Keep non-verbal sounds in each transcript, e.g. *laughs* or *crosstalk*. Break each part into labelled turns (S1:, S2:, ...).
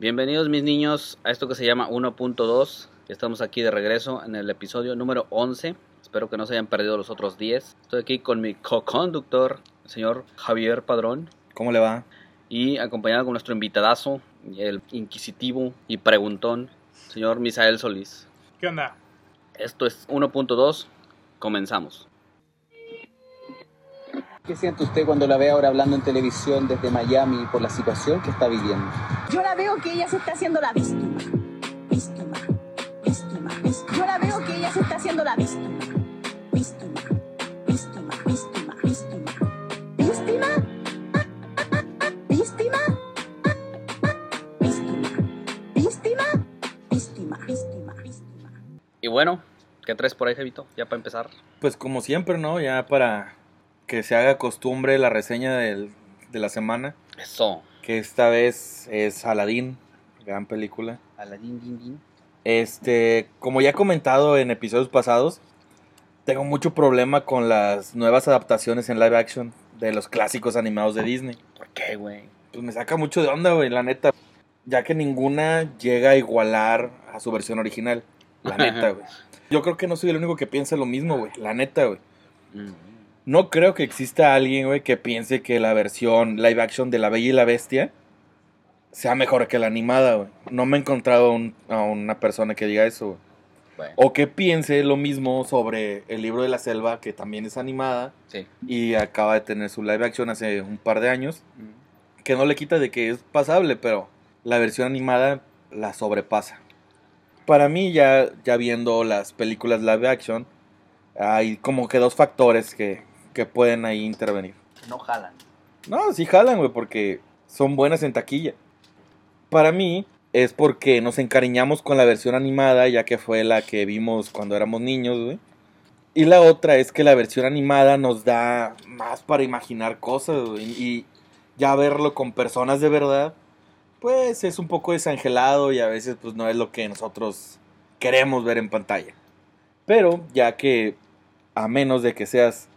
S1: Bienvenidos mis niños a esto que se llama 1.2. Estamos aquí de regreso en el episodio número 11. Espero que no se hayan perdido los otros 10. Estoy aquí con mi co-conductor, el señor Javier Padrón.
S2: ¿Cómo le va?
S1: Y acompañado con nuestro invitadazo, el inquisitivo y preguntón, señor Misael Solís.
S3: ¿Qué onda?
S1: Esto es 1.2. Comenzamos.
S4: ¿Qué siente usted cuando la ve ahora hablando en televisión desde Miami por la situación que está viviendo?
S5: Yo la veo que ella se está haciendo la víctima. Víctima. Víctima. víctima. Yo la veo que ella se está haciendo la víctima. Víctima. Víctima. Víctima. Víctima. Víctima. Víctima. Víctima. Víctima. Víctima. Víctima. Víctima.
S1: Y bueno, ¿qué traes por ahí, Jevito? Ya para empezar.
S2: Pues como siempre, ¿no? Ya para que se haga costumbre la reseña del- de la semana,
S1: Eso.
S2: que esta vez es Aladdin, gran película.
S1: Aladín, din, din.
S2: Este, como ya he comentado en episodios pasados, tengo mucho problema con las nuevas adaptaciones en live action de los clásicos animados de Disney.
S1: ¿Por qué, güey?
S2: Pues me saca mucho de onda, güey, la neta. Ya que ninguna llega a igualar a su versión original. La neta, güey. Yo creo que no soy el único que piensa lo mismo, güey. La neta, güey.
S1: Mm.
S2: No creo que exista alguien, güey, que piense que la versión live action de La Bella y la Bestia sea mejor que la animada, güey. No me he encontrado un- a una persona que diga eso, güey.
S1: Bueno,
S2: O que piense lo mismo sobre El libro de la selva, que también es animada
S1: sí.
S2: y acaba de tener su live action hace un par de años.
S1: Mm.
S2: Que no le quita de que es pasable, pero la versión animada la sobrepasa. Para mí, ya, ya viendo las películas live action, hay como que dos factores que, que pueden ahí intervenir.
S1: No jalan.
S2: No, sí jalan, güey, porque son buenas en taquilla. Para mí es porque nos encariñamos con la versión animada, ya que fue la que vimos cuando éramos niños, güey. Y la otra es que la versión animada nos da más para imaginar cosas, güey. Y ya verlo con personas de verdad, pues es un poco desangelado y a veces pues no es lo que nosotros queremos ver en pantalla. Pero ya que a menos de que seas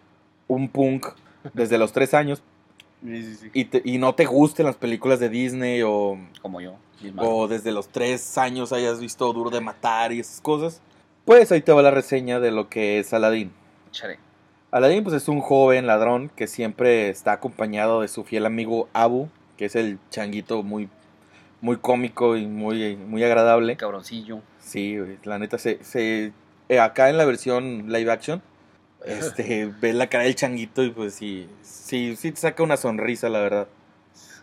S2: un punk desde los tres años, y, te- y no te gusten las películas de Disney o,
S1: Como yo.
S2: o desde los tres años hayas visto Duro de Matar y esas cosas, pues ahí te va la reseña de lo que es Aladdin. Aladdin pues es un joven ladrón que siempre está acompañado de su fiel amigo Abu, que es el changuito muy, muy cómico y muy, muy agradable.
S1: Cabroncillo.
S2: Sí, la neta se, se eh, acá en la versión live action este ves la cara del changuito y pues sí, sí, sí te saca una sonrisa, la verdad.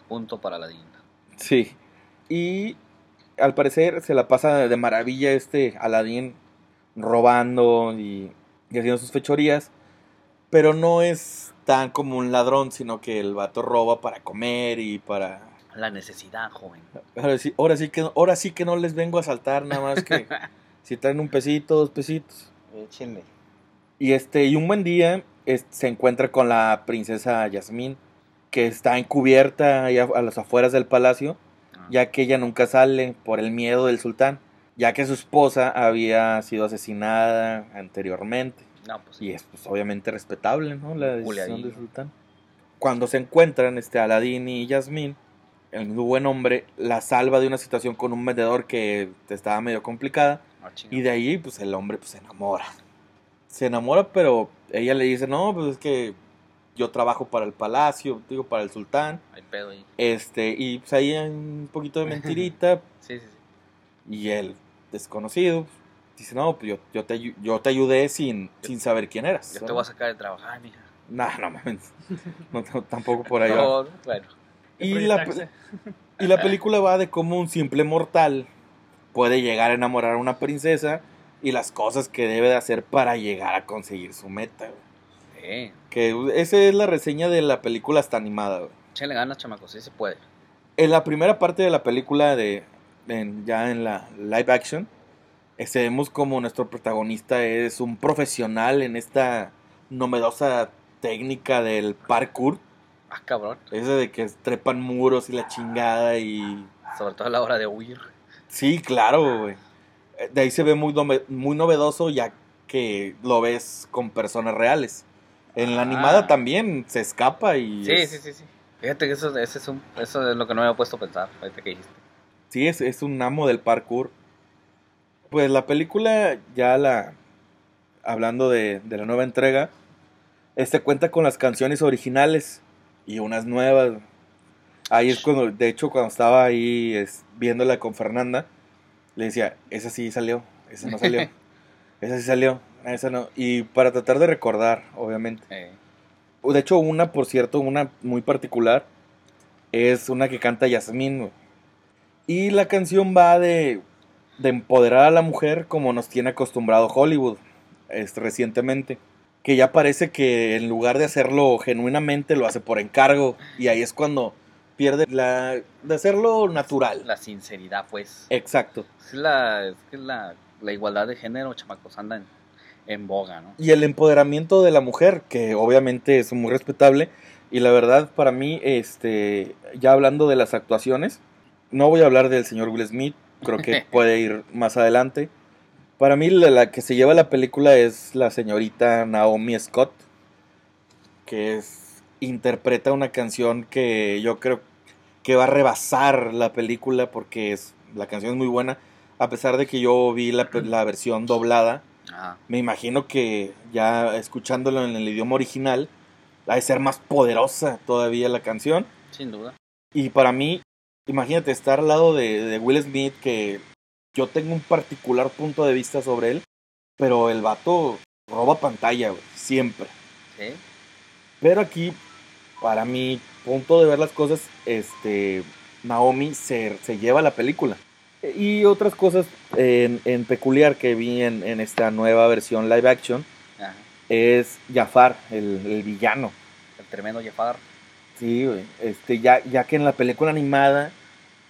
S1: Punto para Aladín.
S2: Sí. Y al parecer se la pasa de maravilla este Aladdin robando y, y haciendo sus fechorías. Pero no es tan como un ladrón, sino que el vato roba para comer y para...
S1: La necesidad, joven.
S2: Ahora sí, ahora sí, que, ahora sí que no les vengo a saltar nada más que *laughs* si traen un pesito, dos pesitos.
S1: Échenle.
S2: Y este, y un buen día es- se encuentra con la princesa Yasmín, que está encubierta a, a las afueras del palacio,
S1: Ah.
S2: ya que ella nunca sale por el miedo del sultán, ya que su esposa había sido asesinada anteriormente.
S1: No, pues
S2: Y es pues, obviamente respetable, ¿no? La decisión del sultán. Cuando se encuentran este Aladín y Yasmín, el buen hombre la salva de una situación con un vendedor que estaba medio complicada.
S1: Ah.
S2: Y de ahí, pues el hombre pues, se enamora. Se enamora, pero ella le dice, no, pues es que yo trabajo para el palacio, digo, para el sultán.
S1: Hay pedo ahí.
S2: Este, y pues ahí hay un poquito de *laughs* mentirita.
S1: Sí, sí, sí.
S2: y el desconocido dice, no, pues yo, yo, te, yo te ayudé sin, sin saber quién eras.
S1: Yo te voy a sacar de trabajar, mija. *laughs*
S2: Nah, no mames. No, no, tampoco por ahí *laughs* va.
S1: No, bueno.
S2: Y la, y la película va de cómo un simple mortal puede llegar a enamorar a una princesa y las cosas que debe de hacer para llegar a conseguir su meta. güey.
S1: Eh,
S2: Que esa es la reseña de la película hasta animada. güey.
S1: échenle ganas, chamacos. Sí se puede.
S2: En la primera parte de la película, de, en- ya en la live action, este, vemos como nuestro protagonista es un profesional en esta novedosa técnica del parkour.
S1: Ah, cabrón.
S2: Ese de que trepan muros y la chingada y...
S1: Sobre todo a la hora de huir.
S2: Sí, claro, güey. Eh, De ahí se ve muy, muy novedoso ya que lo ves con personas reales. En la
S1: Ah.
S2: animada también se escapa y...
S1: Sí,
S2: es-
S1: sí, sí, sí. Fíjate que eso, ese es un, eso es lo que no me había puesto a pensar. Ahorita que dijiste.
S2: Sí, es, es un amo del parkour. Pues la película, ya la. Hablando de, de la nueva entrega, este cuenta con las canciones originales y unas nuevas. Ahí es cuando, de hecho, cuando estaba ahí es, viéndola con Fernanda, le decía, esa sí salió, esa no salió, *laughs* esa sí salió, esa no. Y para tratar de recordar, obviamente.
S1: Eh,
S2: De hecho, una, por cierto, una muy particular, es una que canta Yasmín. güey. Y la canción va de, de empoderar a la mujer como nos tiene acostumbrado Hollywood este, recientemente. Que ya parece que en lugar de hacerlo genuinamente, lo hace por encargo. Y ahí es cuando pierde la de hacerlo natural.
S1: la sinceridad, pues.
S2: Exacto.
S1: Es la, es que la, la igualdad de género, chamacos, anda en, en boga, ¿no?
S2: Y el empoderamiento de la mujer, que obviamente es muy respetable. Y la verdad, para mí, este, ya hablando de las actuaciones, no voy a hablar del señor Will Smith, creo que *laughs* puede ir más adelante. Para mí, la, la que se lleva la película es la señorita Naomi Scott, que es, interpreta una canción que yo creo que va a rebasar la película porque es, la canción es muy buena. A pesar de que yo vi la, la versión doblada,
S1: Ajá.
S2: me imagino que ya escuchándolo en el idioma original, ha de ser más poderosa todavía la canción.
S1: Sin duda.
S2: Y para mí, imagínate estar al lado de, de Will Smith, que yo tengo un particular punto de vista sobre él, pero el vato roba pantalla, güey, siempre.
S1: ¿Sí?
S2: Pero aquí, para mi punto de ver las cosas, este, Naomi se, se lleva la película. Y otras cosas en, en peculiar que vi en, en esta nueva versión live action
S1: Ajá.
S2: es Jafar, el, el villano.
S1: El tremendo Jafar.
S2: Sí. Este, ya, ya que en la película animada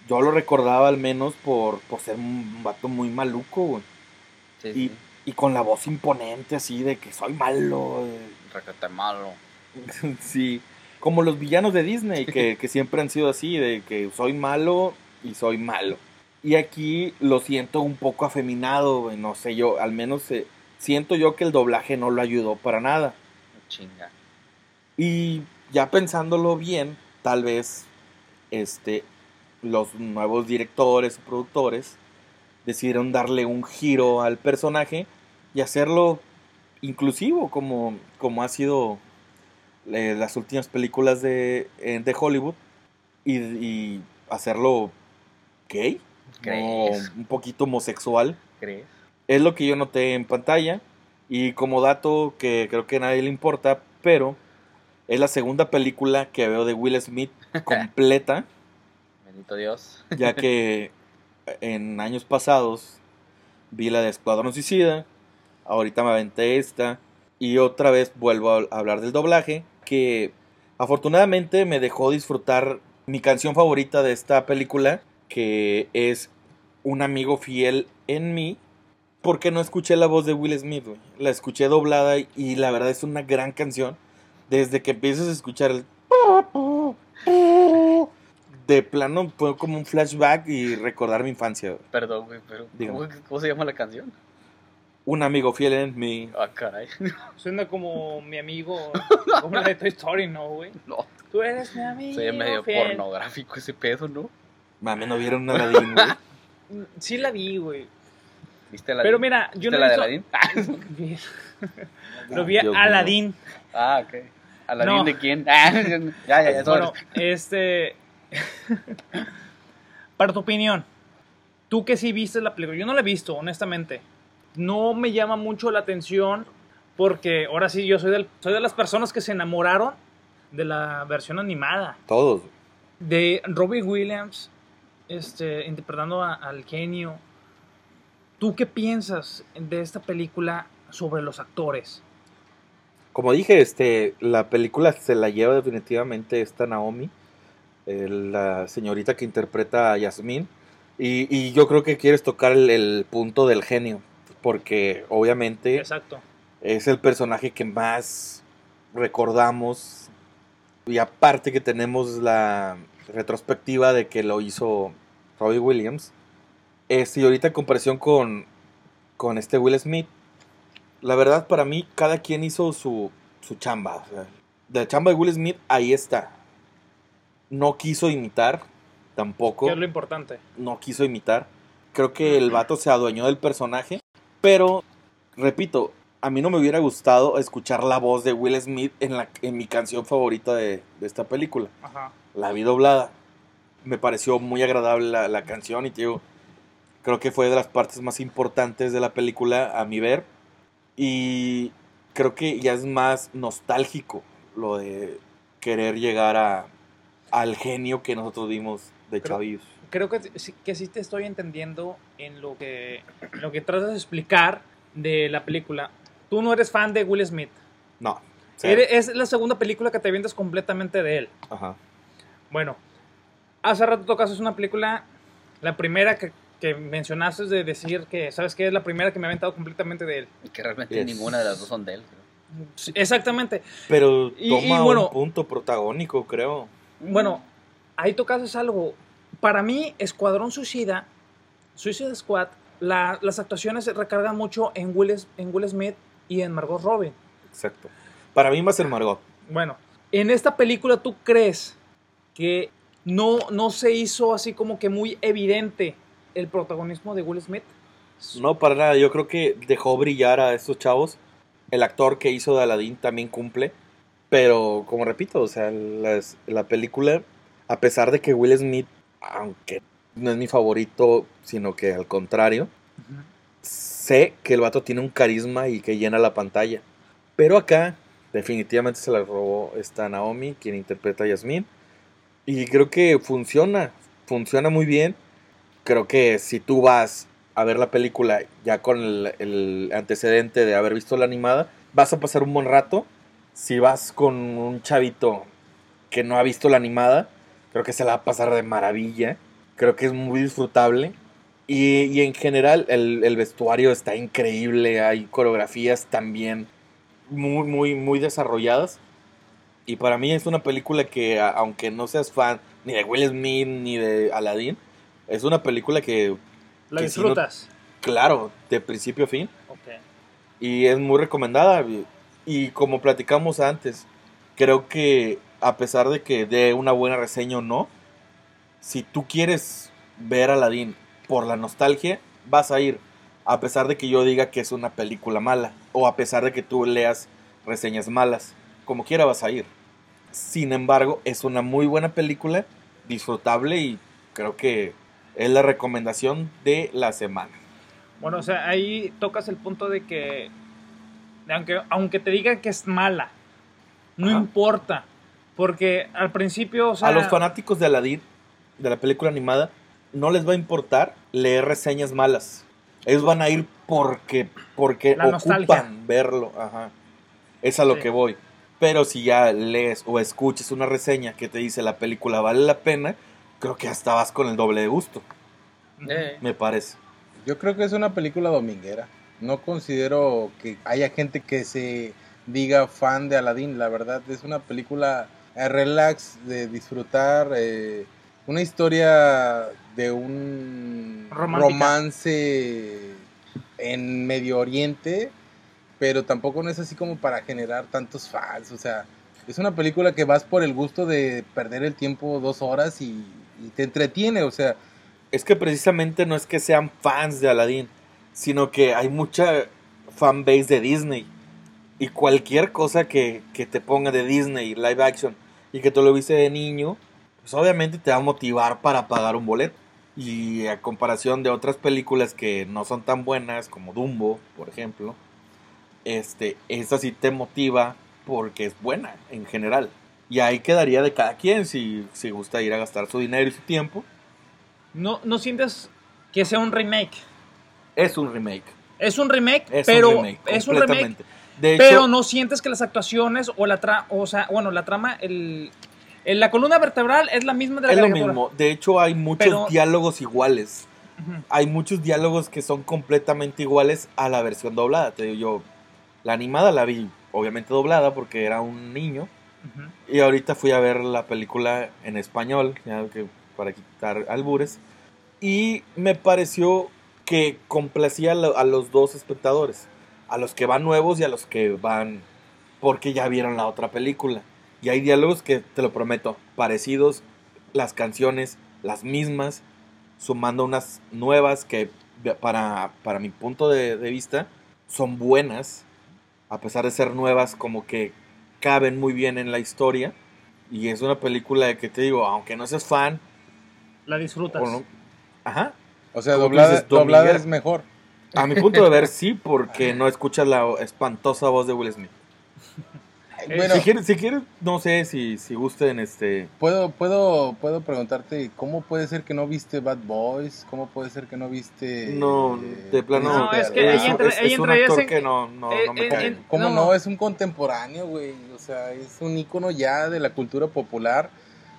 S2: yo lo recordaba al menos por, por ser un vato muy maluco, güey.
S1: Sí,
S2: Y,
S1: sí.
S2: y con la voz imponente así de que soy malo. eh.
S1: Requete malo. *laughs*
S2: sí, como los villanos de Disney, que, *laughs* que siempre han sido así, de que soy malo y soy malo. Y aquí lo siento un poco afeminado, no sé yo, al menos eh, siento yo que el doblaje no lo ayudó para nada.
S1: Chinga.
S2: Y ya pensándolo bien, tal vez este, los nuevos directores o productores decidieron darle un giro al personaje y hacerlo inclusivo, como, como ha sido eh, las últimas películas de, eh, de Hollywood, y, y hacerlo gay, o un poquito homosexual.
S1: ¿Crees?
S2: Es lo que yo noté en pantalla. Y como dato que creo que a nadie le importa, pero es la segunda película que veo de Will Smith *laughs* completa,
S1: Bendito Dios. *laughs*
S2: ya que en años pasados vi la de Escuadrón Suicida, ahorita me aventé esta, y otra vez vuelvo a hablar del doblaje, que afortunadamente me dejó disfrutar mi canción favorita de esta película, que es Un amigo fiel en mí, porque no escuché la voz de Will Smith. La escuché doblada y la verdad es una gran canción. Desde que empiezas a escuchar el... De plano fue como un flashback y recordar mi infancia.
S1: Perdón, güey, pero
S2: Dígame.
S1: ¿cómo, cómo se llama la canción?
S2: Un amigo fiel en mí.
S1: Ah, caray. *laughs*
S3: Suena como mi amigo, *laughs* como la de Toy Story, ¿no, güey?
S1: No,
S3: Tú eres mi amigo.
S1: soy medio
S3: fiel.
S1: pornográfico ese pedo, ¿no?
S2: Mami, ¿no vieron Aladdin, güey?
S3: Mm, Sí la vi, güey.
S1: ¿Viste la
S3: Pero mira, yo
S1: ¿Viste
S3: no
S1: la de
S3: he
S1: Aladdin?
S3: Vi- *laughs* Lo vi a
S2: Dios mío.
S3: Aladín.
S1: Ah, ok. ¿Aladdin
S3: No.
S1: de quién? Ah, ya, ya, ya.
S3: Bueno, este. Para tu opinión, tú que sí viste la película, yo no la he visto, honestamente. No me llama mucho la atención porque ahora sí yo soy, del, soy de las personas que se enamoraron de la versión animada.
S2: Todos.
S3: De Robbie Williams este, interpretando a- al genio. ¿Tú qué piensas de esta película sobre los actores?
S2: Como dije, este, la película se la lleva definitivamente esta Naomi, eh, la señorita que interpreta a Yasmín. Y, y yo creo que quieres tocar el, el punto del genio, porque obviamente
S3: Exacto.
S2: es el personaje que más recordamos. Y aparte que tenemos la retrospectiva de que lo hizo Robbie Williams. Este, y ahorita en comparación con, con este Will Smith, la verdad para mí cada quien hizo su, su chamba. o sea, la chamba de Will Smith ahí está. No quiso imitar, tampoco
S3: Que es lo importante.
S2: no quiso imitar. Creo que el vato se adueñó del personaje. Pero, repito, a mí no me hubiera gustado escuchar la voz de Will Smith en, la, en mi canción favorita de, de esta película.
S3: Ajá.
S2: La vi doblada. Me pareció muy agradable la, la canción y te digo, creo que fue de las partes más importantes de la película a mi ver. Y creo que ya es más nostálgico lo de querer llegar a, al genio que nosotros vimos de
S3: Creo-
S2: chavillos.
S3: Creo que, sí- que sí te estoy entendiendo en lo que, en lo que tratas de explicar de la película. Tú no eres fan de Will Smith.
S2: No.
S3: Eres- es la segunda película que te vienes completamente de él.
S2: Ajá.
S3: Bueno, hace rato tocas es una película, la primera que, que mencionaste es de decir que, ¿sabes qué? Es la primera que me ha aventado completamente de él.
S1: Y que realmente
S2: Yes.
S1: ninguna de las dos son de él.
S3: Sí, Exactamente.
S2: Pero
S3: Y-
S2: toma
S3: y bueno-
S2: un punto protagónico, creo.
S3: Bueno, ahí tocas algo. Para mí, Escuadrón Suicida, Suicide Squad, la- las actuaciones recargan mucho en Will, en Will Smith y en Margot Robbie.
S2: Exacto. Para mí va a ser Margot.
S3: Bueno, en esta película, ¿tú crees que no, no se hizo así como que muy evidente el protagonismo de Will Smith?
S2: No, para nada. Yo creo que dejó brillar a estos chavos. El actor que hizo de Aladdin también cumple. Pero, como repito, o sea, las- la película, a pesar de que Will Smith, aunque no es mi favorito, sino que al contrario, sé que el vato tiene un carisma y que llena la pantalla. Pero acá, definitivamente se la robó esta Naomi, quien interpreta a Yasmin. Y creo que funciona, funciona muy bien. Creo que si tú vas a ver la película ya con el, el antecedente de haber visto la animada, vas a pasar un buen rato. Si vas con un chavito que no ha visto la animada, creo que se la va a pasar de maravilla. Creo que es muy disfrutable. Y, y en general el, el vestuario está increíble, hay coreografías también muy, muy, muy desarrolladas. Y para mí es una película que, aunque no seas fan ni de Will Smith ni de Aladdin, es una película que,
S3: ¿La
S2: Que si no-
S3: disfrutas?
S2: claro, de principio a fin,
S3: Ok.
S2: y es muy recomendada. Y como platicamos antes, creo que a pesar de que dé una buena reseña o no, si tú quieres ver Aladdin por la nostalgia, vas a ir. A pesar de que yo diga que es una película mala, o a pesar de que tú leas reseñas malas, como quiera vas a ir. Sin embargo, es una muy buena película, disfrutable y creo que es la recomendación de la semana.
S3: Bueno, o sea, ahí tocas el punto de que, aunque, aunque te digan que es mala, no
S2: Ajá.
S3: importa. Porque al principio, o sea,
S2: a los fanáticos de Aladdin, de la película animada, no les va a importar leer reseñas malas. Ellos van a ir porque, porque
S3: La nostalgia.
S2: ocupan verlo. Ajá. Es a lo
S3: Sí.
S2: que voy. Pero si ya lees o escuchas una reseña que te dice la película vale la pena, creo que hasta vas con el doble de gusto,
S1: Eh,
S2: me parece.
S6: Yo creo que es una película dominguera. No considero que haya gente que se diga fan de Aladdin. La verdad es una película eh, relax de disfrutar. eh, una historia de un
S3: Romántica.
S6: romance en Medio Oriente, pero tampoco no es así como para generar tantos fans. O sea, es una película que vas por el gusto de perder el tiempo dos horas y, y te entretiene. O sea,
S2: Es que precisamente no es que sean fans de Aladdin, sino que hay mucha fanbase de Disney. Y cualquier cosa que, que te ponga de Disney, live action, y que tú lo viste de niño, pues obviamente te va a motivar para pagar un boleto. Y a comparación de otras películas que no son tan buenas, como Dumbo, por ejemplo, este, esta sí te motiva porque es buena en general. Y ahí quedaría de cada quien si, si gusta ir a gastar su dinero y su tiempo.
S3: no, no sientes que sea un remake.
S2: Es un remake.
S3: Es un remake,
S2: Es
S3: pero
S2: un remake.
S3: es un remake,
S2: De hecho,
S3: pero no sientes que las actuaciones o la trama, o sea, bueno, la trama, el, el- la columna vertebral es la misma de la
S2: es lo mismo. De hecho, hay muchos
S3: Pero-
S2: diálogos iguales.
S3: Ujú.
S2: Hay muchos diálogos que son completamente iguales a la versión doblada. Te digo yo, la animada la vi obviamente doblada porque era un niño.
S3: Ujú.
S2: Y ahorita fui a ver la película en español, ya que para quitar albures. Y me pareció que complacía a los dos espectadores. A los que van nuevos y a los que van porque ya vieron la otra película. Y hay diálogos que, te lo prometo, parecidos. Las canciones las mismas, sumando unas nuevas que para, para mi punto de, de vista son buenas, a pesar de ser nuevas, como que caben muy bien en la historia. Y es una película de que te digo, aunque no seas fan,
S3: La disfrutas.
S2: o no- ajá,
S6: O sea, doblada,
S2: dices,
S6: doblada es mejor.
S2: A mi punto de ver sí, porque no escuchas la espantosa voz de Will Smith.
S3: Eh,
S6: Bueno,
S2: si quieres, si quieres, no sé si, si gusten este...
S6: puedo, puedo, puedo preguntarte, ¿cómo puede ser que no viste Bad Boys? ¿Cómo puede ser que no viste...
S2: No,
S6: eh,
S2: de plano.
S3: No, es que entra-
S2: es- es un actor
S3: en-
S2: que no, no,
S3: eh,
S2: no me cae.
S3: en-
S6: ¿Cómo
S3: No.
S6: no. Es un contemporáneo, güey. O sea, es un ícono ya de la cultura popular.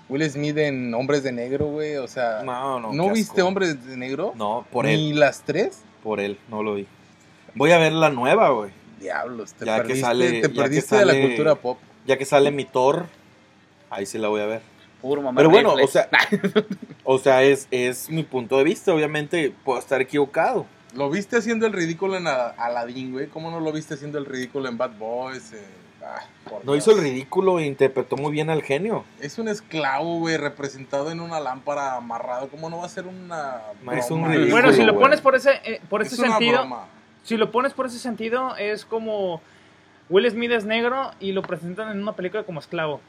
S6: Will Smith en Hombres de Negro, güey. O sea, ¿no,
S2: No, no.
S6: viste
S2: asco.
S6: Hombres de Negro?
S2: No, por
S6: ¿Ni
S2: él.
S6: las tres?
S2: Por él, no lo vi. Voy a ver la nueva, güey.
S6: Diablos, te
S2: Ya que
S6: perdiste,
S2: sale-
S6: te
S2: ya que
S6: perdiste de la
S2: sale-
S6: cultura pop.
S2: Ya que sale mi Thor, ahí sí la voy a ver.
S1: Puro mamá
S2: Pero bueno, o sea, *laughs* o sea, es, es mi punto de vista. Obviamente puedo estar equivocado.
S6: ¿Lo viste haciendo el ridículo en Ala- Aladdin, güey? ¿Cómo no lo viste haciendo el ridículo en Bad Boys? Eh, ah,
S2: No
S6: Dios.
S2: hizo el ridículo e interpretó muy bien al genio.
S6: Es un esclavo, güey, representado en una lámpara amarrado. ¿Cómo no va a ser una
S2: Es un
S6: broma,
S2: ridículo,
S3: bueno, si lo pones por ese, eh, por
S6: Es
S3: ese
S6: una
S3: sentido,
S6: broma.
S3: si lo pones por ese sentido, es como Will Smith es negro y lo presentan en una película como esclavo.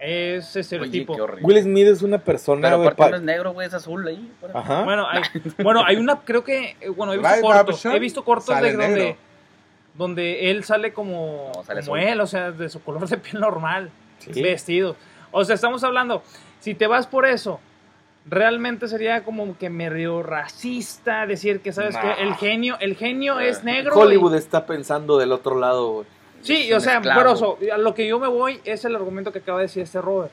S3: Es
S1: Oye,
S3: estereotipo.
S1: horrible.
S2: Will Smith es una persona.
S1: Pero aparte
S2: pa-
S1: no es negro, güey, es azul ahí.
S2: Ajá.
S3: Bueno, hay, bueno, hay una, creo que, eh, bueno, he *laughs* visto cortos, he visto cortos de donde,
S6: negro.
S3: Donde él sale como,
S1: No, sale
S3: como él, o sea, de su color de piel normal,
S2: Sí.
S3: vestido. O sea, estamos hablando, si te vas por eso, realmente sería como que medio racista decir que, ¿sabes
S2: Nah.
S3: que El genio, el genio es negro.
S2: Hollywood
S3: y-
S2: está pensando del otro lado, güey.
S3: Sí, o sea, pero a lo que yo me voy es el argumento que acaba de decir este Robert.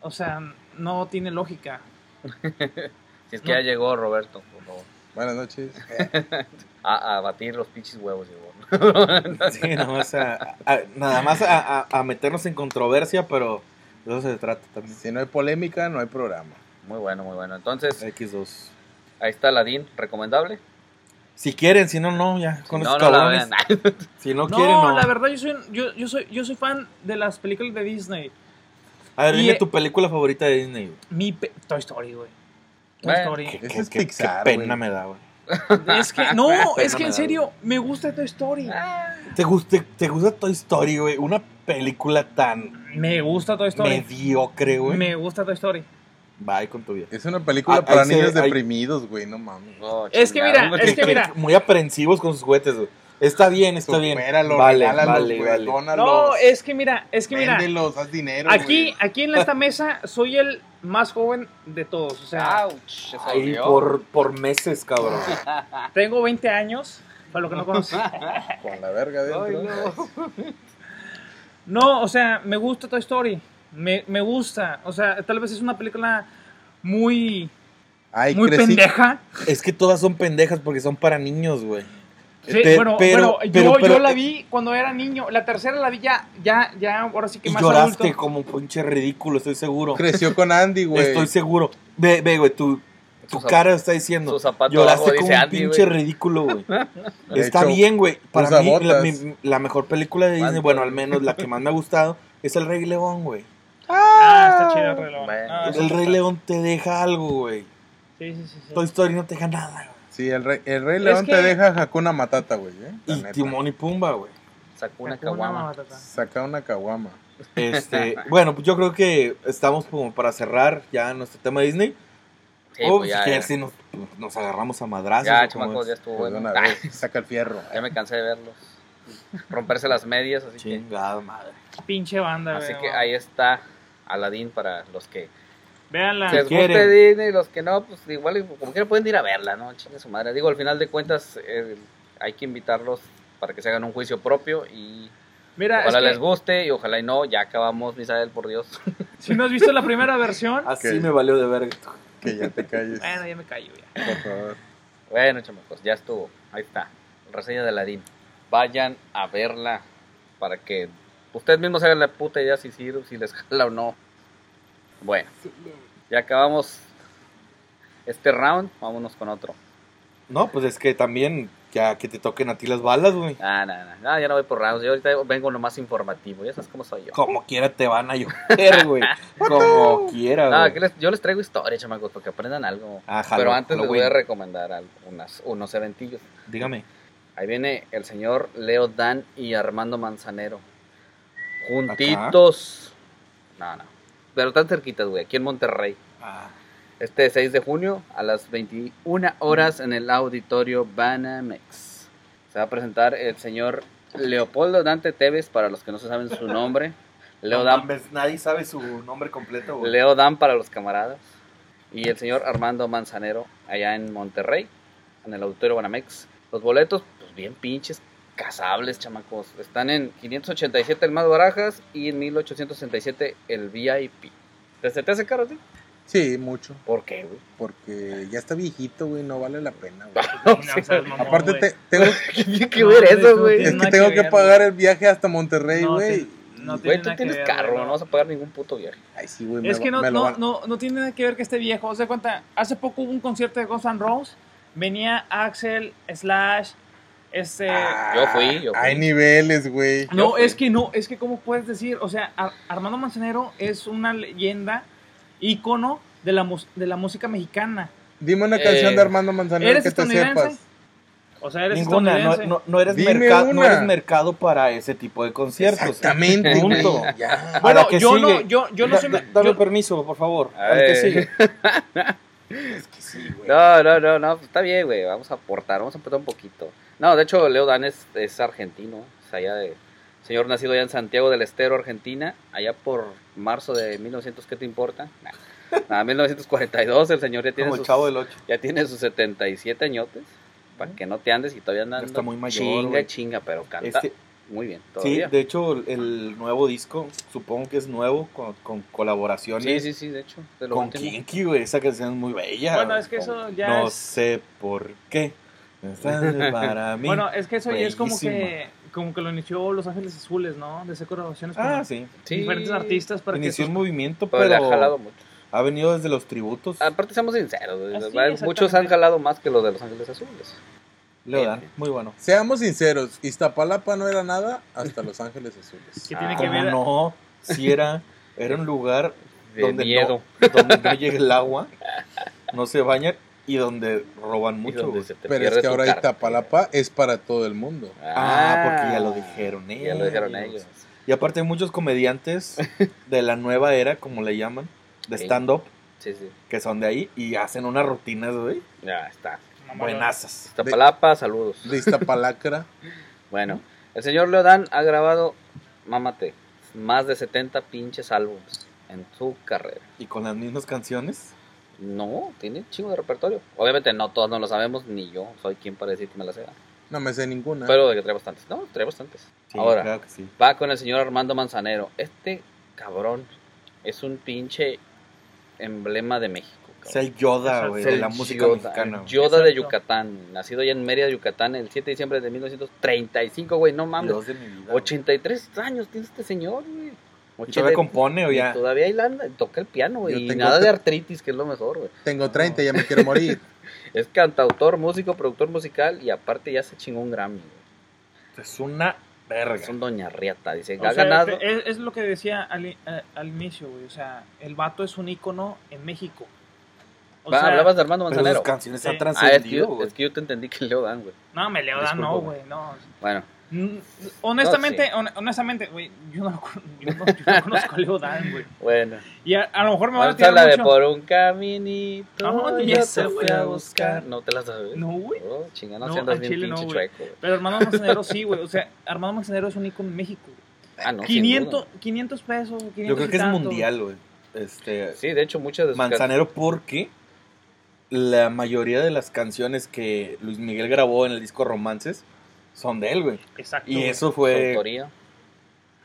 S3: O sea, no tiene lógica. *laughs*
S1: Si es que
S3: No.
S1: ya llegó Roberto, por favor.
S6: Buenas noches. *laughs*
S1: A, a batir los pinches huevos llegó. *laughs*
S2: Sí, nada más a, a- nada más a, a- a meternos en controversia, pero de eso se trata también.
S6: Si no hay polémica, no hay programa.
S1: Muy bueno, muy bueno. Entonces,
S2: X2.
S1: ahí está Aladdin, recomendable.
S2: Si quieren, si no, no, ya. Con
S1: no,
S2: esos
S1: no la
S2: cabrones. Si no,
S3: No,
S2: quieren, no.
S3: la verdad yo soy, yo, yo soy yo soy fan de las películas de Disney.
S2: A ver,
S3: Y-
S2: dime tu película favorita de Disney.
S3: Mi pe- Toy Story, güey. Toy
S1: Bueno.
S3: Story.
S6: Ese
S2: Qué-
S6: es
S2: qué-
S6: Pixar,
S2: Qué pena me da, güey.
S3: Es que *laughs* no, es que en serio me gusta Toy Story.
S2: ¿Te gusta, ¿Te gusta Toy Story, güey? Una película tan
S3: Me gusta Toy Story.
S2: mediocre, güey.
S3: Me gusta Toy Story.
S2: Bye con tu vida.
S6: Es una película
S2: Ah,
S6: para
S2: se-
S6: niños deprimidos, güey, no mames.
S1: Oh,
S3: Es que mira, es que mira.
S2: Muy aprensivos con sus juguetes, güey. Está bien, está bien.
S6: Supéralo,
S2: Vale,
S6: regálalos,
S2: vale,
S6: güey,
S2: vale.
S6: dónalos,
S3: No, es que mira, es que mira.
S6: véndelos, haz dinero,
S3: Aquí,
S6: güey.
S3: aquí en esta mesa soy el más joven de todos. O sea,
S1: Ouch,
S2: Ahí por, por meses, cabrón. *laughs*
S3: tengo 20 años, para lo que no conocen. *laughs*
S6: Con la verga dentro.
S1: Ay, no.
S3: No, o sea, me gusta Toy Story. Me, me gusta. O sea, tal vez es una película muy,
S6: Ay,
S3: muy
S6: crecí-
S3: pendeja.
S2: Es que todas son pendejas porque son para niños, güey.
S3: Sí,
S2: Pe-
S3: bueno,
S2: pero-
S3: pero,
S2: pero-
S3: yo,
S2: pero-
S3: yo la vi cuando era niño. La tercera la vi ya, ya, ya, ahora sí que
S2: Y
S3: más
S2: lloraste
S3: adulto.
S2: como un pinche ridículo, estoy seguro.
S6: Creció con Andy, güey.
S2: Estoy seguro. Ve, ve, güey, tu, tu cara está diciendo.
S1: su zapato
S2: Lloraste como
S1: dice
S2: un
S1: Andy,
S2: pinche ridículo, güey. *laughs* Está
S6: hecho,
S2: bien, güey. Para mí, la, mi- la mejor película de Disney, bueno, al menos la que más me ha gustado, es El Rey León, güey.
S3: Ah, está chido el Rey León. Ah,
S2: El Rey León te deja algo, güey.
S3: Sí, sí, sí. sí.
S2: Toy Story no te deja nada, güey.
S6: Sí, el Rey, el Rey León
S3: que-
S6: te deja Hakuna Matata, güey. ¿eh?
S2: Y
S6: neta.
S2: Timón y Pumba, güey.
S1: Sacó una caguama.
S3: Matata.
S6: Saca una caguama.
S2: Este, *laughs* bueno, pues yo creo que estamos como para cerrar ya nuestro tema de Disney.
S1: Sí,
S2: o
S1: pues
S2: si
S1: ya,
S2: si nos, nos agarramos a madrazos.
S1: Ya, chamacos, ya estuvo
S6: Pues
S1: bueno.
S6: una vez, saca el fierro.
S1: Ya me cansé de verlos. Romperse las medias, así que.
S2: Chingada madre.
S3: Pinche banda,
S1: Así que ahí está Aladdin para los que
S3: Véanla.
S1: les
S2: quieren.
S1: guste Disney y los que no, pues igual como quiera pueden ir a verla, ¿no? Chingue su madre. Digo, al final de cuentas eh, hay que invitarlos para que se hagan un juicio propio y
S3: Mira, es
S1: ojalá
S3: que
S1: les guste y ojalá y no. Ya acabamos, Misael, por Dios. *laughs*
S3: si no has visto la primera *laughs* versión,
S2: Así me valió de verga.
S6: Que ya te calles,
S3: bueno, ya me callo ya.
S6: por favor.
S1: Bueno, chamacos, ya estuvo. Ahí está. Reseña de Aladdin. Vayan a verla para que ustedes mismos hagan la puta idea si sirve, si les jala o no. Bueno, ya acabamos este round. Vámonos con otro.
S2: No, pues es que también Ya que te toquen a ti las balas, güey.
S1: Ah, no, no, no, ya no voy por rounds. Yo ahorita vengo lo más informativo. Ya sabes cómo soy yo.
S2: Como quiera te van a llover, güey. *laughs* *laughs* Como quiera,
S1: No,
S2: güey.
S1: aquí les- yo les traigo historia, chamacos, para que aprendan algo.
S2: Ah, jalo,
S1: Pero antes les voy a recomendar algo, unas, unos eventillos.
S2: Dígame.
S1: Ahí viene el señor Leo Dan y Armando Manzanero. Juntitos. No, no. Pero tan cerquitas, güey. Aquí en Monterrey.
S2: Ah,
S1: Este 6 de junio a las 21 horas en el auditorio Banamex. Se va a presentar el señor Leopoldo Dante Tevez, para los que no se saben su nombre. *laughs* Leo
S2: no
S1: Dan,
S2: mames, nadie sabe su nombre completo, güey.
S1: Leo Dan para los camaradas. Y el señor Armando Manzanero allá en Monterrey, en el auditorio Banamex. Los boletos, pues bien pinches, casables, chamacos. Están en 587 el más barajas y en 1867 el VIP. ¿Te, hace caro, tío?
S6: Sí, mucho.
S1: ¿Por qué, güey?
S6: Porque ya está viejito, güey, no vale la pena, güey. *laughs*
S3: No, seas mamón,
S6: Aparte,
S3: güey.
S6: te- tengo, *laughs*
S1: ¿Qué tiene que ver eso, güey?
S6: es que tengo
S3: que ver,
S6: pagar
S3: güey.
S6: el viaje hasta Monterrey,
S3: No,
S6: güey.
S3: sí, no
S1: Güey, tú tienes
S3: ver,
S1: carro,
S3: güey,
S1: no vas a pagar ningún puto viaje.
S6: Ay, sí, güey. me
S3: Es
S6: lo-
S3: que no,
S6: me lo
S3: no,
S6: van-
S3: no, no tiene nada que ver que esté viejo. O sea, cuenta, hace poco hubo un concierto de Guns N' Roses. Venía Axel, Slash, este...
S6: Ah,
S1: Yo fui, yo fui.
S6: Hay niveles, güey.
S3: no, es que no, es que cómo puedes decir, o sea, Ar- Armando Manzanero es una leyenda, ícono de la, de la música mexicana.
S6: Dime una
S1: Eh,
S6: canción de Armando Manzanero
S3: ¿Eres
S6: que te sepas.
S3: O sea, eres
S2: Ninguna, no, no, no eres mercado, no
S6: una.
S2: eres mercado para ese tipo de conciertos.
S6: Exactamente,
S2: Punto.
S6: güey. Ya.
S3: Bueno,
S2: Ahora, ¿qué
S3: yo
S2: sigue?
S3: no, yo, yo no
S2: Da-
S3: soy...
S2: da- dame
S3: yo-
S2: permiso, por favor.
S1: A
S2: Al que sigue. *laughs*
S6: Es que sí, güey.
S1: No, no, no, no, pues está bien, güey. Vamos a aportar, vamos a aportar un poquito. No, de hecho, Leo Dan es, es argentino. Es allá de. Señor nacido allá en Santiago del Estero, Argentina. Allá por marzo de 1900, ¿qué te importa? Nah. Nada, 1942. El señor ya tiene,
S2: Como el
S1: sus,
S2: chavo del 8.
S1: ya tiene sus 77 añotes. Para que no te andes y todavía andas.
S2: está muy mayor,
S1: Chinga,
S2: güey.
S1: chinga, pero canta
S2: Este,
S1: muy bien.
S2: sí,
S1: Todavía.
S2: de hecho, el nuevo disco, supongo que es nuevo, con, con colaboraciones.
S1: Sí, sí, sí, de hecho. de lo
S2: Con
S1: último.
S2: Kinky, güey. Esa canción es muy bella.
S3: Bueno, es que eso ya
S2: No
S3: es...
S2: sé por qué. *laughs* Para mí.
S3: Bueno, es que eso ya es como que, como que lo inició Los Ángeles Azules, ¿no? De hacer colaboraciones con
S2: Ah, sí.
S1: Sí.
S3: diferentes artistas para
S2: Inició
S3: que
S2: un movimiento,
S1: Pero
S2: pero,
S1: le ha jalado mucho.
S2: ha venido desde los tributos.
S1: Aparte, seamos sinceros,
S3: Ah, sí,
S1: muchos han jalado más que los de Los Ángeles Azules.
S2: Le dan, muy bueno.
S6: Seamos sinceros, Iztapalapa no era nada hasta Los Ángeles Azules.
S3: que tiene
S1: Ah,
S3: que ver
S2: no, si era, era un lugar
S1: De
S2: donde
S1: miedo.
S2: no, donde no llega el agua, no se bañan y donde roban mucho.
S1: donde
S6: Pero es que ahora. Iztapalapa es para todo el mundo.
S2: Ah, porque ya lo dijeron
S1: Ya lo dijeron
S2: ellos.
S1: ellos.
S2: Y aparte hay muchos comediantes de la nueva era, como le llaman, de stand-up,
S1: Sí, sí.
S2: que son de ahí y hacen unas rutinas, güey,
S1: Ya está.
S2: Buenazas.
S1: Iztapalapa, saludos.
S6: De Iztapalacra. *laughs*
S1: Bueno, el señor Leodán ha grabado, mámate, más de 70 pinches álbumes en su carrera.
S2: Y con las mismas canciones.
S1: No, tiene un chingo de repertorio. Obviamente no todos no lo sabemos, ni yo soy quien para decir que me la sea.
S6: No me sé ninguna.
S1: Pero de que trae bastantes. No, trae bastantes.
S2: Sí,
S1: Ahora,
S2: claro que sí.
S1: va con el señor Armando Manzanero. Este cabrón es un pinche emblema de México. Cabrón.
S2: Es el Yoda, güey,
S1: Es
S2: de
S1: el
S2: la música
S1: Yoda,
S2: mexicana. güey.
S1: Yoda de
S3: Exacto.
S1: Yucatán, nacido ya en Mérida, Yucatán, el 7 de diciembre de 1935, güey, no mames.
S2: Dios de mi vida. güey.
S1: 83 años tiene este señor, güey.
S2: ¿Y todavía compone o
S1: Y
S2: ya?
S1: todavía ahí anda, toca el piano, güey. Y nada de artritis, que es lo mejor, güey.
S6: Tengo 30, ya me quiero morir. *laughs*
S1: Es cantautor, músico, productor musical y aparte ya se chingó un Grammy, güey.
S2: Es una verga.
S1: Es un doña Riata, dice,
S3: O
S1: ha
S3: sea,
S1: ganado.
S3: es, es lo que decía al, eh, al inicio, güey. O sea, el vato es un ícono en México. O
S1: Va,
S3: sea,
S1: hablabas de Armando
S2: Pero
S1: Manzanero.
S2: sus canciones
S3: Sí.
S2: han
S3: Ah,
S1: Ah, es que,
S2: trascendido,
S1: es que yo te entendí que Leo Dan, güey.
S3: No, me leo
S1: Disculpa,
S3: no,
S1: güey.
S3: no.
S1: Bueno,
S3: Mm, Honestamente,
S1: No,
S3: hon- honestamente, güey, yo no, yo no, yo no conozco a Leo Dan, güey.
S1: bueno.
S3: Y a, a lo mejor me van a tirar
S1: de
S3: mucho.
S1: por un caminito.
S3: No, ni
S1: yo fui
S3: güey.
S1: a buscar. No te las sabes.
S3: No, güey.
S1: Oh, chinga, no,
S3: al
S1: bien
S3: chile
S1: pinche chueco, güey.
S3: Pero Armando Manzanero sí, güey. O sea, *laughs* Armando Manzanero es un ícono en México.
S1: Ah, no, sin
S3: 500,
S1: duda.
S3: 500 pesos, 500
S2: Yo creo que es mundial, güey. Este,
S1: Sí, de hecho, muchas de sus
S2: Manzanero porque la mayoría de las canciones que Luis Miguel grabó en el disco Romances son de él, güey.
S3: Exacto.
S2: Y eso fue,
S1: autoría.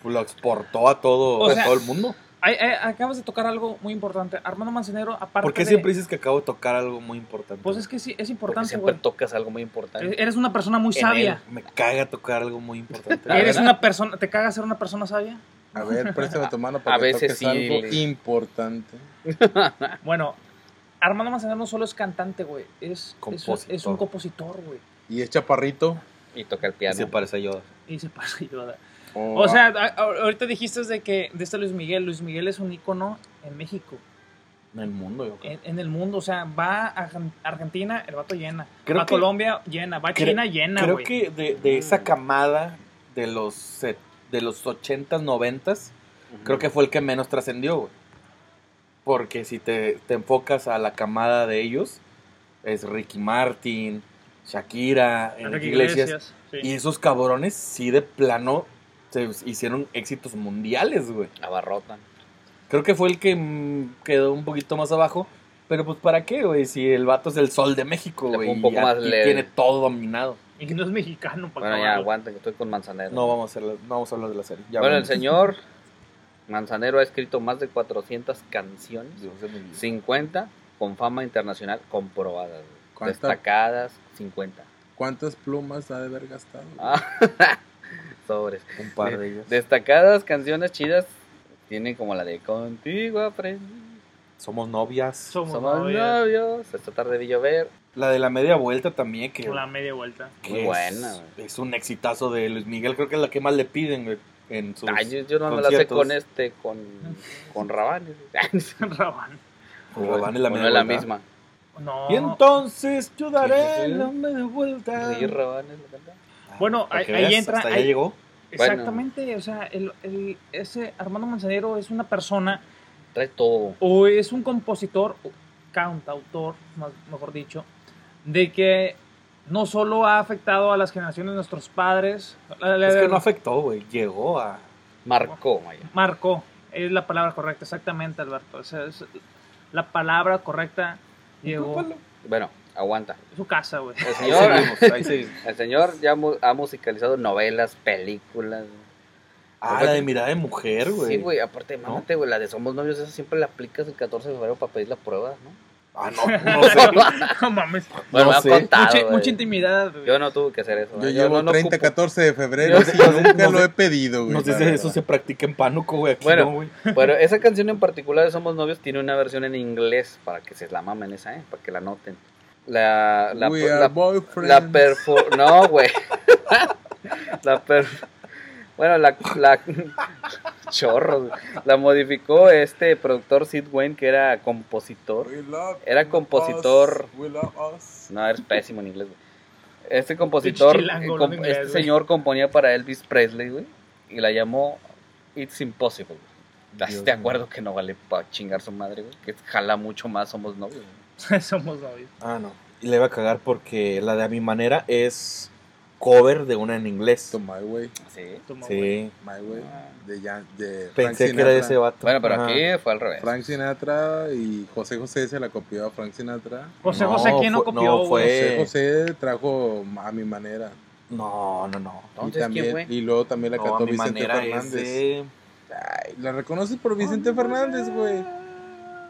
S2: pues, lo exportó a todo,
S3: O
S2: a
S3: sea,
S2: todo el mundo.
S3: Acabas de tocar algo muy importante. Armando Manzanero, aparte
S2: ¿Por qué
S3: de-
S2: siempre dices que acabo de tocar algo muy importante?
S3: Pues es que sí, es
S1: Porque
S3: importante,
S1: siempre tocas algo muy importante.
S3: Eres una persona muy
S1: En
S3: sabia.
S2: Me caga tocar algo muy importante. *laughs*
S3: Eres una persona, ¿te caga ser una persona sabia?
S6: A ver, préstame tu mano *laughs* para
S1: A
S6: que
S1: veces
S6: toques
S1: sí,
S6: algo
S1: le-
S6: importante.
S3: Bueno, Armando Manzanero no solo es cantante, güey. Es, es,
S2: Compositor.
S3: es un compositor, güey.
S6: Y es chaparrito.
S1: Y toca el
S2: Y
S1: piano.
S2: se parece a Yoda.
S3: Y se pasa Yoda.
S6: Oh,
S3: O sea, a- a- ahorita dijiste de que de este Luis Miguel, Luis Miguel es un ícono en México,
S2: En el mundo, yo creo.
S3: en, en el mundo, o sea, va a Argen- Argentina, el vato llena,
S2: Creo
S3: va a Colombia, llena, va a China, llena,
S2: Creo que de, de esa camada de los, set- de los 80s, 90s,
S1: Ujú.
S2: creo que fue el que menos trascendió, güey. Porque si te, te enfocas a la camada de ellos, es Ricky Martin, Shakira, Enrique Iglesias.
S3: sí.
S2: Y esos cabrones sí de plano se hicieron éxitos mundiales, güey.
S1: Abarrotan.
S2: Creo que fue el que mm, quedó un poquito más abajo. Pero pues para qué, güey, si el vato es el sol de México, güey.
S1: un poco
S2: y
S1: más leve.
S2: tiene todo dominado.
S3: Y no es mexicano, para
S1: Bueno, ya
S3: acabarlo.
S1: aguanta que estoy con Manzanero.
S2: No vamos a, hacer, no vamos a hablar de la serie. Ya
S1: bueno, el señor Manzanero ha escrito más de 400 canciones,
S2: Dios de mi vida.
S1: 50 con fama internacional comprobadas, güey.
S6: ¿Cuánta-
S1: destacadas 50.
S6: ¿Cuántas plumas ha de haber gastado?
S1: Ah, *laughs* sobres.
S2: Un par de ellas.
S1: Destacadas canciones chidas tienen como la de Contigo aprendí.
S2: Somos novias.
S3: Somos,
S1: Somos
S3: novios.
S1: novios. Esta tarde vi llover.
S2: La de la media vuelta también, que,
S3: La media vuelta.
S2: que
S1: Muy
S2: es,
S1: buena, güey.
S2: es un exitazo de Luis Miguel. Creo que es la que más le piden, güey, en sus
S1: Ay, yo, yo no me la sé
S2: conciertos.
S1: con este, con, con Rabanes. *laughs*
S3: Rabán.
S2: Con Rabán es la
S1: no es la misma.
S3: No.
S2: Y entonces yo daré
S1: sí.
S2: la media vuelta.
S1: Sí, Rabanes la canta.
S3: Bueno,
S2: Para
S3: ahí,
S2: veas,
S3: entra.
S2: Hasta
S3: ahí-
S2: llegó.
S3: Exactamente, o sea, el, el- ese Armando Manzanero es una persona,
S1: Trae todo.
S3: o es un compositor, o cantautor, más- mejor dicho, de que no solo ha afectado a las generaciones de nuestros padres, la- la-
S2: Es que no afectó, güey. Llegó a.
S1: Marcó, Maya.
S3: marcó, es la palabra correcta, exactamente, Alberto. O sea, es la palabra correcta llegó
S1: Bueno, aguanta.
S3: su casa, güey.
S1: El
S2: Ahí
S1: señor,
S2: seguimos, ahí *laughs* seguimos.
S1: el señor ya mu- ha musicalizado novelas, películas.
S2: Ah, la de mirada de mujer, güey.
S1: Sí, güey, aparte, mámate, güey, la de Somos Novios, esa siempre la aplicas el 14 de febrero para pedir la prueba, ¿no?
S2: Ah, no, *laughs* no sé.
S3: No mames.
S1: Bueno,
S2: No
S1: me han
S2: sé.
S1: contado,
S3: Mucha, intimidad, güey.
S1: Yo no tuve que hacer eso.
S6: Yo llevo
S1: no, no
S6: 30,
S1: ocupo.
S6: 14 de febrero
S2: Yo-
S6: y nunca
S2: no
S6: lo
S2: sé-
S6: he pedido, güey.
S2: No sé si eso se practica en Pánuco, güey. Aquí
S1: Bueno.
S2: no, güey. *laughs*
S1: Pero esa canción en particular de Somos Novios tiene una versión en inglés para que se la mamen esa, ¿eh? Para que la noten. La, la,
S6: We
S1: la,
S6: are boyfriends.
S1: la perfo- No, güey. *laughs* la per... Bueno, la, la... Chorros. güey. La modificó este productor Sid Wayne, que era compositor.
S6: We love
S1: Era compositor-
S6: us, we love us.
S1: No, eres pésimo en inglés, güey. Este compositor, comp-
S3: inglés,
S1: este
S3: güey.
S1: señor componía para Elvis Presley, güey. Y la llamó It's Impossible. ¿Estás de acuerdo que no vale para chingar su madre, güey? Que jala mucho más Somos Novios. güey. *laughs*
S3: Somos novios.
S2: Ah, no. Y le iba a cagar porque la de a mi manera es cover de una en inglés.
S6: To My Way,
S1: Sí.
S3: Somos güey.
S2: Sí.
S6: My Way. De, Jan- de Frank
S2: Pensé que era de ese vato.
S1: Bueno, pero
S2: Ajá.
S1: aquí fue al revés.
S6: Frank Sinatra y José José se la copió a Frank Sinatra.
S3: José
S2: No,
S3: José, ¿quién no copió?
S2: no, fue-
S6: José José trajo a mi manera.
S2: No, no, no.
S6: Y,
S1: Entonces, ¿quién
S6: también,
S1: fue?
S6: y luego también la
S2: No,
S6: cantó
S2: a mi
S6: Vicente
S2: manera es
S6: Fernández.
S2: de...
S6: Ay, la reconoces por Vicente Fernández, güey.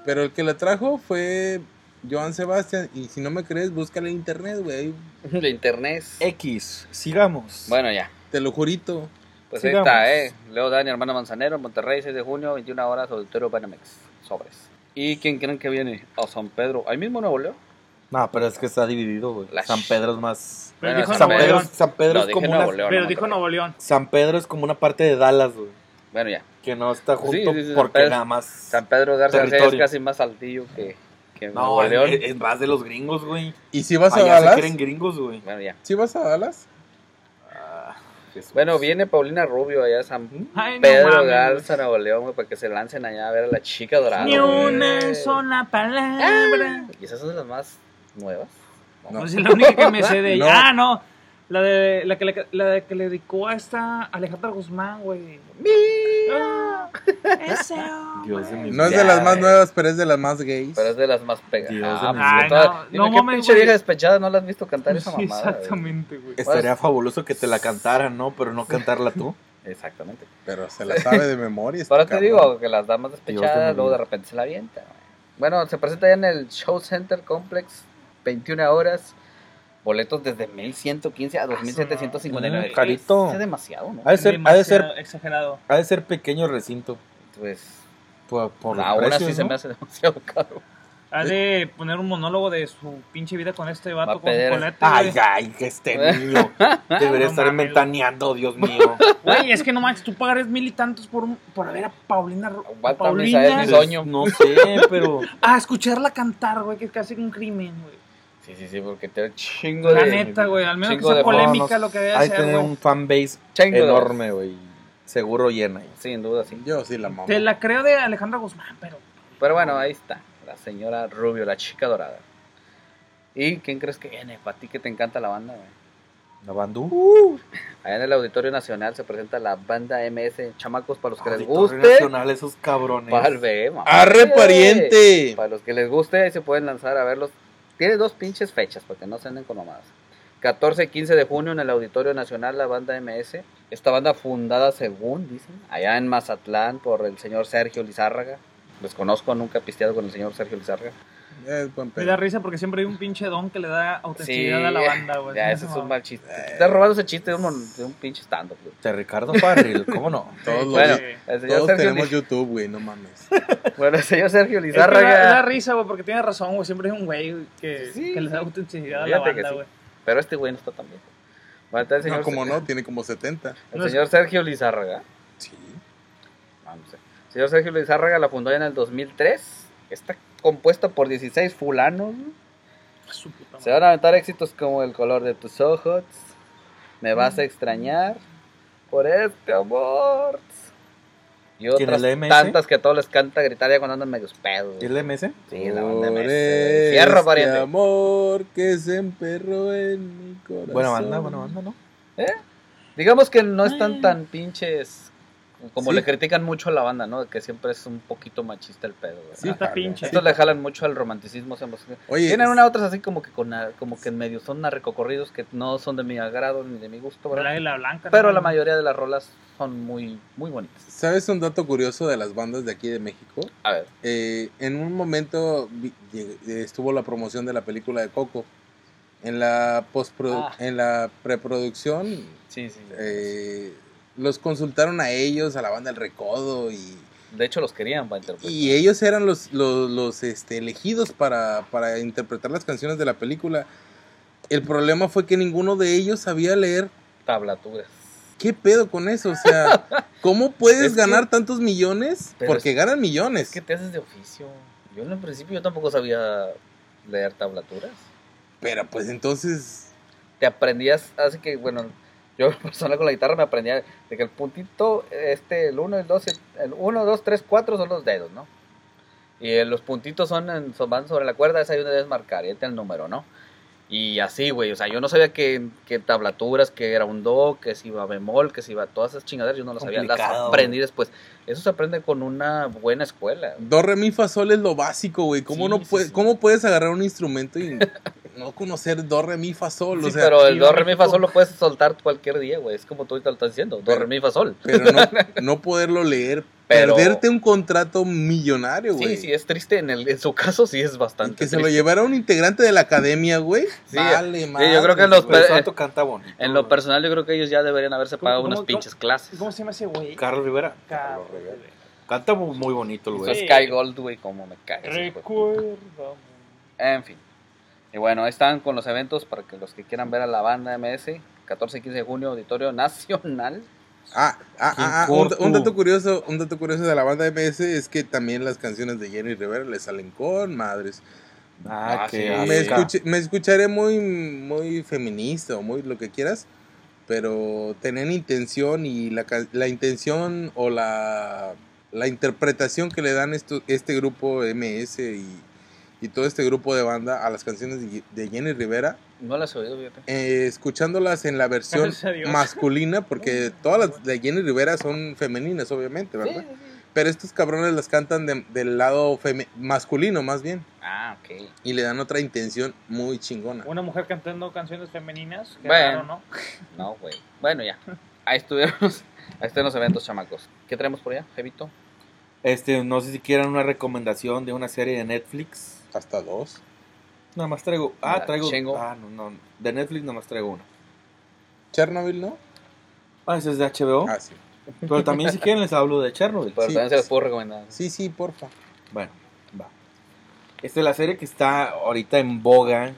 S6: Pero el que la trajo fue Joan Sebastián. Y si no me crees, búscala en internet, güey.
S1: De internet.
S2: X. Sigamos.
S1: Bueno, ya.
S6: Te lo jurito.
S1: Pues
S2: Sigamos.
S1: ahí está, ¿eh? Leo Dani, hermano Manzanero, Monterrey, 6 de junio, 21 horas, Auditorio Banamex. Sobres. ¿Y quién creen que viene? A San Pedro. ¿Ahí mismo Nuevo León?
S2: No, pero es que está dividido, güey. San Pedro es más...
S3: Pero
S1: Bueno,
S3: dijo
S2: San
S3: Nuevo
S2: Pedro,
S3: León.
S2: San Pedro
S1: No,
S2: es como una...
S1: León.
S3: Pero
S1: no,
S3: dijo
S1: Monterrey.
S3: Nuevo León.
S2: San Pedro es como una parte de Dallas, güey.
S1: Bueno, ya.
S2: Que no está junto
S1: Sí, sí, sí, San
S2: porque
S1: Pedro-
S2: nada más...
S1: San Pedro Garza García es casi más altillo que, que
S2: No,
S1: Nuevo
S2: es,
S1: León.
S2: es más de los gringos, güey.
S6: ¿Y si vas a
S2: Allá se
S6: Dallas?
S2: creen gringos, güey.
S1: Bueno, ya.
S6: ¿Sí vas a Dallas?
S2: Ah, Jesús.
S1: Bueno, viene Paulina Rubio allá a San
S3: Ay, no
S1: Pedro
S3: mames,
S1: Garza, Nuevo León, güey, para que se lancen allá a ver a la chica dorada.
S3: Ni
S1: güey.
S3: una sola palabra.
S1: Quizás son de las más nuevas.
S6: No.
S3: Pues es la única que me sé de *laughs* ella.
S6: No.
S3: Ah, no. La de la que le, la de que le dedicó a esta Alejandra Guzmán, güey. Ah, ese hombre.
S2: Dios de mi
S6: No es de las más
S1: güey.
S6: nuevas, pero es de las más gays.
S1: Pero es de las más pegadas.
S2: Dios
S1: Ah,
S2: de
S3: Ay, no,
S1: Dime,
S3: no
S1: ¿qué
S3: mames,
S1: pinche
S3: güey.
S1: vieja despechada no la has visto cantar esa
S3: Sí,
S1: mamada? güey?
S3: exactamente, güey.
S2: Estaría fabuloso que te la cantaran, ¿no? Pero no cantarla tú. *laughs*
S1: Exactamente.
S6: Pero se la sabe de memoria. *laughs* este
S1: Ahora te
S6: cabrón.
S1: digo que las damas
S2: Dios de
S1: despechadas
S2: mi
S1: luego de
S2: vida.
S1: repente se la avientan. güey. Bueno, se presenta ya en el Show Center Complex, 21 horas. Boletos desde 1115 a 2759.
S2: Mm, carito.
S1: Es demasiado, ¿no?
S2: Ha de ser, ha de ser,
S3: Demasiado exagerado.
S2: ha de ser pequeño recinto.
S1: Pues
S2: Por, por precios,
S1: así se me hace demasiado *laughs* caro.
S3: Ha de poner un monólogo de su pinche vida con este
S1: Va
S3: vato con
S1: pedir-
S3: colete,
S2: Ay, ay, que este niño. Debería
S3: No
S2: estar
S3: mames.
S2: mentaneando, Dios mío. *laughs*
S3: Güey, es que no manches, tú pagarías mil y tantos por, un- por ver a Paulina. Paulina.
S1: Mis Soño.
S2: No sé, pero. *laughs*
S3: A escucharla cantar, güey, que es casi un crimen, güey.
S1: Sí, sí, sí, porque te da chingo
S3: La
S1: de.
S3: neta, güey, al menos que sea polémica lo que debe
S2: Hay que tener un fanbase enorme, güey. Seguro llena.
S1: Sin duda, sí.
S6: Yo sí la mamo.
S3: Te la creo de Alejandra Guzmán, pero
S1: Pero bueno, ahí está. La señora Rubio, la chica dorada. ¿Y quién crees que viene? Para ti que te encanta la banda, güey.
S2: La bandú.
S1: Allá en el Auditorio Nacional se presenta la banda MS. Chamacos, para los que les
S2: Auditorio
S1: guste.
S2: Nacional, esos cabrones.
S1: Palve, mamá.
S6: ¡Arre, pariente!
S1: Para los que les guste, ahí se pueden lanzar a verlos. Tiene dos pinches fechas, para que no se anden con mamadas. 14 y 15 de junio en el Auditorio Nacional, la banda MS. Esta banda fundada, según dicen, allá en Mazatlán por el señor Sergio Lizárraga. Les conozco, nunca he pisteado con el señor Sergio Lizárraga.
S6: Es buen
S3: me da risa porque siempre hay un pinche don que le da autenticidad
S1: Sí,
S3: a la banda, güey.
S1: Ya, ese es un mal chiste. Te estás robando ese chiste de un, mon- de un pinche stand-up. güey.
S2: De Ricardo Farril, ¿cómo no? *laughs*
S6: Todos, los-
S1: Bueno,
S3: Sí.
S1: el señor
S6: todos
S1: Sergio
S6: tenemos
S1: Liz-
S6: YouTube, güey, no mames. *laughs*
S1: Bueno, el señor Sergio
S3: Es que da,
S1: Lizárraga.
S3: risa, güey, porque tiene razón, güey. Siempre hay un güey que,
S1: Sí,
S3: que le da
S1: sí.
S3: autenticidad a la banda,
S1: sí.
S3: güey.
S1: Pero este güey no está tan viejo. Bueno, entonces, el
S6: No, como no, tiene como 70.
S1: el señor Sergio Lizárraga.
S6: Sí.
S1: Vamos a ver. El señor Sergio Lizárraga la fundó en el 2003. Está compuesta por 16 fulanos. Se van a aventar éxitos como El color de tus ojos, Me vas a extrañar por este amor. Y
S2: ¿Quién,
S1: otras tantas que a todos les canta gritar ya cuando andan medios pedos.
S2: ¿Y el MS?
S1: Sí, la banda MS. Fierro,
S6: este
S1: pariente.
S6: amor que se emperró en mi corazón.
S2: Buena banda, buena banda, ¿no?
S1: ¿Eh? Digamos que no están tan pinches como
S6: Sí.
S1: le critican mucho a la banda, ¿no? Que siempre es un poquito machista el pedo. güey.
S3: Sí, está pinche.
S1: Estos le jalan mucho al romanticismo. o sea,
S6: Oye,
S1: Tienen una otras así como que con como que en medio son narcocorridos que no son de mi agrado ni de mi gusto,
S3: La
S1: ¿verdad?
S3: águila blanca.
S1: Pero
S3: ¿no?
S1: la mayoría de las rolas son muy muy bonitas.
S6: ¿sabes un dato curioso de las bandas de aquí de México?
S1: A ver,
S6: Eh, en un momento estuvo la promoción de la película de Coco. En la postprodu-
S1: Ah.
S6: en la preproducción
S1: sí, sí.
S6: eh, los consultaron a ellos, a la banda El Recodo y,
S1: De hecho los querían para interpretar.
S6: y ellos eran los, los, los, este, elegidos para, para interpretar las canciones de la película. El problema fue que ninguno de ellos sabía leer.
S1: tablaturas.
S6: ¿Qué pedo con eso? O sea, *laughs* ¿cómo puedes
S1: Es que-
S6: ganar tantos millones?
S1: Pero
S6: Porque
S1: es-
S6: ganan millones.
S1: Es que te haces de oficio. Yo en el principio yo tampoco sabía leer tablaturas.
S6: Pero pues entonces
S1: te aprendías, así que bueno, yo *laughs* personal con la guitarra me aprendía de que el puntito, este, el 1, el 2, el 1, 2, 3, 4 son los dedos, ¿no? Y eh, los puntitos son, en, son van sobre la cuerda, es ahí donde debes marcar, y está el número, ¿no? Y así, güey, o sea, yo no sabía que, que tablaturas, que era un do, que si iba bemol, que si iba todas esas chingaderas, yo no las sabía, las aprendí después. Eso se aprende con una buena escuela.
S6: Do, re, mi, fa, sol es lo básico, güey. ¿Cómo,
S1: Sí,
S6: no
S1: sí,
S6: puede-
S1: sí.
S6: ¿Cómo puedes agarrar un instrumento y *laughs* no conocer do, re, mi, fa, sol?
S1: Sí,
S6: o sea,
S1: pero el do, re, mi, fa, sol lo puedes soltar cualquier día, güey, es como tú ahorita lo estás diciendo, do,
S6: Pero-
S1: re, mi, fa, sol.
S6: pero no, *laughs* no poderlo leer,
S1: Pero-
S6: perderte un contrato millonario, güey.
S1: Sí, sí, es triste. En, el, en su caso, sí es
S6: Y
S1: bastante.
S6: que se lo llevara un integrante de la academia, güey.
S1: Sí,
S6: vale,
S1: sí, yo creo que los-.
S2: Pero
S1: eh,
S2: Santo canta bonito.
S1: En lo personal, yo creo que ellos ya deberían haberse
S3: ¿Cómo-
S1: pagado unas
S3: cómo-
S1: pinches clases.
S3: ¿Cómo se llama ese güey?
S2: Carlos Rivera.
S3: Carlos
S2: Rivera. Canta muy, muy bonito el güey.
S1: Sky Gold, güey, como me cae.
S3: Recuerda.
S1: En fin. Y bueno, ahí están con los eventos para que los que quieran ver a la banda MS. 14 y 15 de junio, Auditorio Nacional.
S6: Ah, ah,
S2: ¿Quién
S6: ah, ah, un, un dato curioso, un dato curioso de la banda MS es que también las canciones de Jenny Rivera le salen con madres.
S2: Ah,
S1: Ah,
S2: que
S1: sí.
S6: Me, escuché- me escucharé muy, muy feminista o muy lo que quieras, pero tener intención y la, la intención o la, la interpretación que le dan esto, este grupo MS y, y todo este grupo de banda a las canciones de, Jenny Rivera,
S1: No las he oído, fíjate.
S6: eh, escuchándolas en la versión *laughs* masculina, porque todas las de Jenny Rivera son femeninas, obviamente, ¿verdad?
S1: Sí.
S6: Pero estos cabrones las cantan de- del lado masculino, más bien,
S1: Ah, ok.
S6: y le dan otra intención muy chingona.
S3: Una mujer cantando canciones femeninas. Qué
S1: Bueno.
S3: raro, ¿no? *laughs*
S1: No, güey. Bueno, ya. Ahí estuvieron, los- ahí están los eventos, chamacos. ¿Qué traemos por allá, Jevito?
S2: Este, no sé si quieran una recomendación de una serie de Netflix.
S6: Hasta dos.
S2: Nada más traigo. Ah,
S1: La
S2: traigo. Ah, no, no. De Netflix nada más traigo una.
S6: Chernobyl, ¿no?
S2: Ah, ese es de HBO.
S6: Ah, sí.
S2: Pero también si quieren les hablo de Chernobyl.
S1: Pero
S6: Sí,
S1: también se les puedo recomendar.
S6: Sí, sí, porfa.
S2: Bueno, va. Esta es la serie que está ahorita en boga.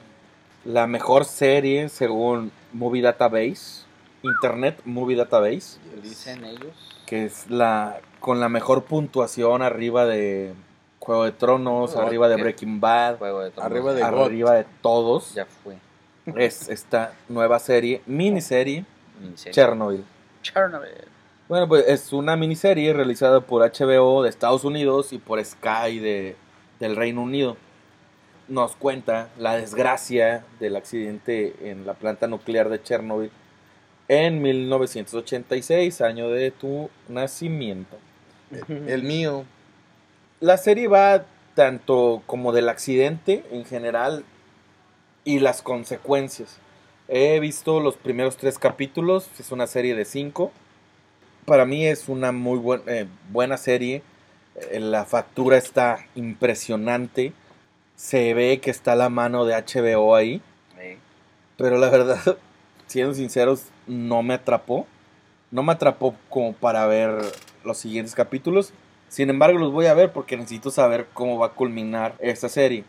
S2: La mejor serie según Movie Database. Internet Movie Database.
S1: Dicen ellos.
S2: Que es la con la mejor puntuación arriba de Juego de Tronos,
S1: Oh,
S2: arriba de. Breaking Bad,
S1: Juego de Tronos.
S6: Arriba de
S1: Ya-
S6: God.
S2: arriba de todos.
S1: Ya fue.
S2: Es esta nueva serie, miniserie,
S1: Miniserie.
S2: Chernobyl.
S1: Chernobyl.
S2: Bueno, pues es una miniserie realizada por HBO de Estados Unidos y por Sky de, del Reino Unido. Nos cuenta la desgracia del accidente en la planta nuclear de Chernobyl en 1986, año de tu nacimiento.
S6: El mío,
S2: La serie va tanto como del accidente en general y las consecuencias. He visto los primeros tres capítulos, es una serie de cinco. Para mí es una muy buen- eh, buena serie. Eh, la factura está impresionante. Se ve que está la mano de HBO ahí.
S1: Sí.
S2: Pero la *laughs* verdad, siendo sinceros, no me atrapó. No me atrapó como para ver los siguientes capítulos. Sin embargo, los voy a ver porque necesito saber cómo va a culminar esta serie.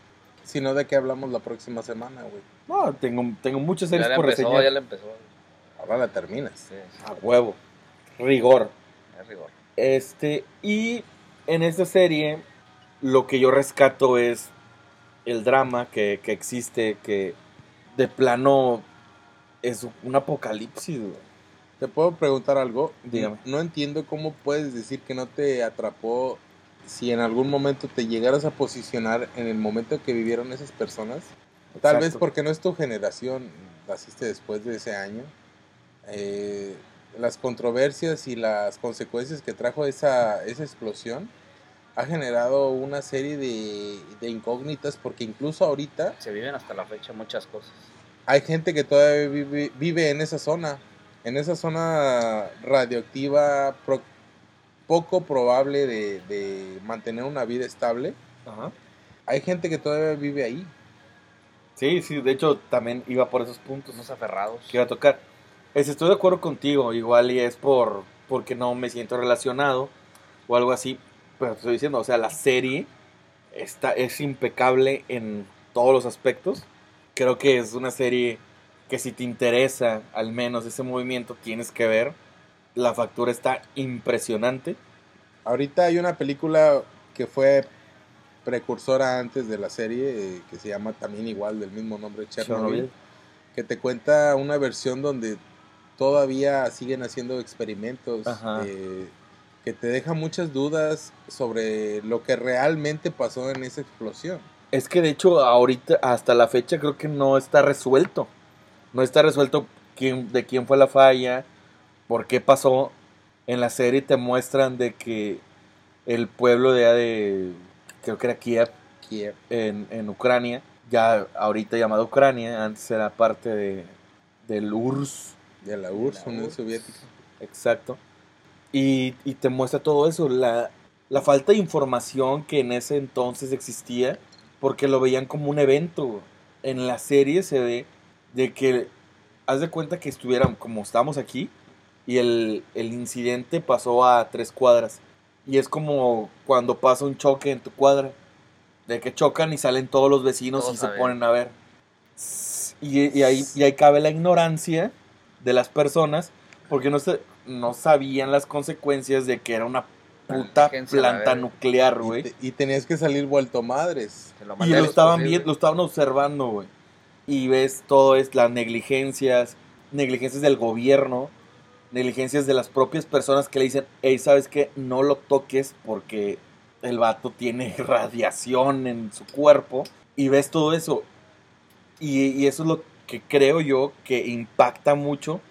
S6: sino de qué hablamos la próxima semana, güey.
S2: No, tengo, tengo muchas
S1: Ya
S2: series
S1: le
S2: por
S1: empezó,
S2: reseñar.
S1: ya le empezó.
S6: Ahora la terminas.
S1: Sí,
S2: A huevo. Rigor.
S1: es rigor.
S2: Este, y en esta serie, lo que yo rescato es el drama que, que existe, que de plano es un apocalipsis, güey.
S6: ¿Te puedo preguntar algo?
S2: Dígame.
S6: No entiendo cómo puedes decir que no te atrapó si en algún momento te llegaras a posicionar en el momento que vivieron esas personas. Tal vez
S2: Exacto.
S6: porque no es tu generación, naciste después de ese año. Eh, las controversias y las consecuencias que trajo esa, esa explosión ha generado una serie de, de incógnitas porque incluso ahorita
S1: Se viven hasta la fecha muchas cosas.
S6: hay gente que todavía vive, vive en esa zona, en esa zona radioactiva pro- poco probable de, de mantener una vida estable.
S2: Ajá.
S6: Hay gente que todavía vive ahí.
S2: Sí, sí, de hecho también iba por esos puntos
S1: Unos aferrados.
S2: que iba a tocar. Es, estoy de acuerdo contigo, igual y es por porque no me siento relacionado o algo así, pero te estoy diciendo, o sea, la serie está, es impecable en todos los aspectos. Creo que es una serie que si te interesa al menos ese movimiento tienes que ver. La factura está impresionante.
S6: Ahorita hay una película que fue precursora antes de la serie, eh, que se llama también igual del mismo nombre, Chernobyl,
S2: Chernobyl.
S6: que te cuenta una versión donde todavía siguen haciendo experimentos, eh, que te deja muchas dudas sobre lo que realmente pasó en esa explosión.
S2: Es que de hecho ahorita hasta la fecha creo que no está resuelto. No está resuelto quién, de quién fue la falla, por qué pasó. En la serie te muestran de que el pueblo de, de creo que era Kiev
S6: Kiev.
S2: en, en Ucrania, ya ahorita llamado Ucrania, antes era parte de, del URSS,
S6: De la URSS,
S1: la
S6: Unión
S1: URSS.
S6: Soviética.
S2: exacto. Y, y te muestra todo eso, la, la falta de información que en ese entonces existía, porque lo veían como un evento. En la serie se ve de que, haz de cuenta que estuvieran como estamos aquí, y el, el incidente pasó a tres cuadras. Y es como cuando pasa un choque en tu cuadra, de que chocan y salen todos los vecinos
S1: Todos
S2: y se ponen a ver. Y, y ahí, y ahí cabe la ignorancia de las personas, porque no, se, no sabían las consecuencias de que era una puta planta nuclear,
S6: Y,
S2: güey.
S6: te- y tenías que salir vuelto madres.
S1: Lo
S2: Y lo estaban viendo, lo estaban observando, güey. Y ves todo es las negligencias, negligencias del gobierno, negligencias de las propias personas que le dicen, hey, ¿sabes qué? No lo toques porque el vato tiene *laughs* radiación en su cuerpo. Y ves todo eso. Y, eso es lo que creo yo que impacta mucho.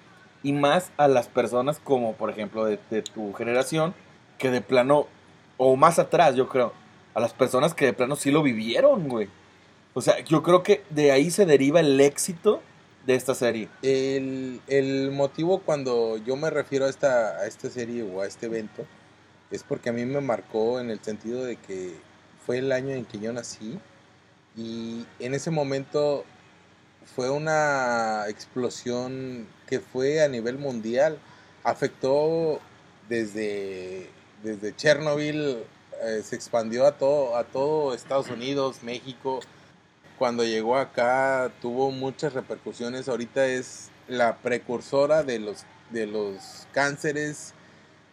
S2: Y más a las personas como, por ejemplo, de, de tu generación, que de plano, o más atrás, yo creo, a las personas que de plano sí lo vivieron, güey. O sea, yo creo que de ahí se deriva el éxito de esta serie.
S6: El, el motivo cuando yo me refiero a esta, a esta serie o a este evento es porque a mí me marcó en el sentido de que fue el año en que yo nací y en ese momento fue una explosión que fue a nivel mundial. Afectó desde, desde Chernobyl eh, se expandió a todo, a todo Estados Unidos, México. Cuando llegó acá tuvo muchas repercusiones. Ahorita es la precursora de los, de los cánceres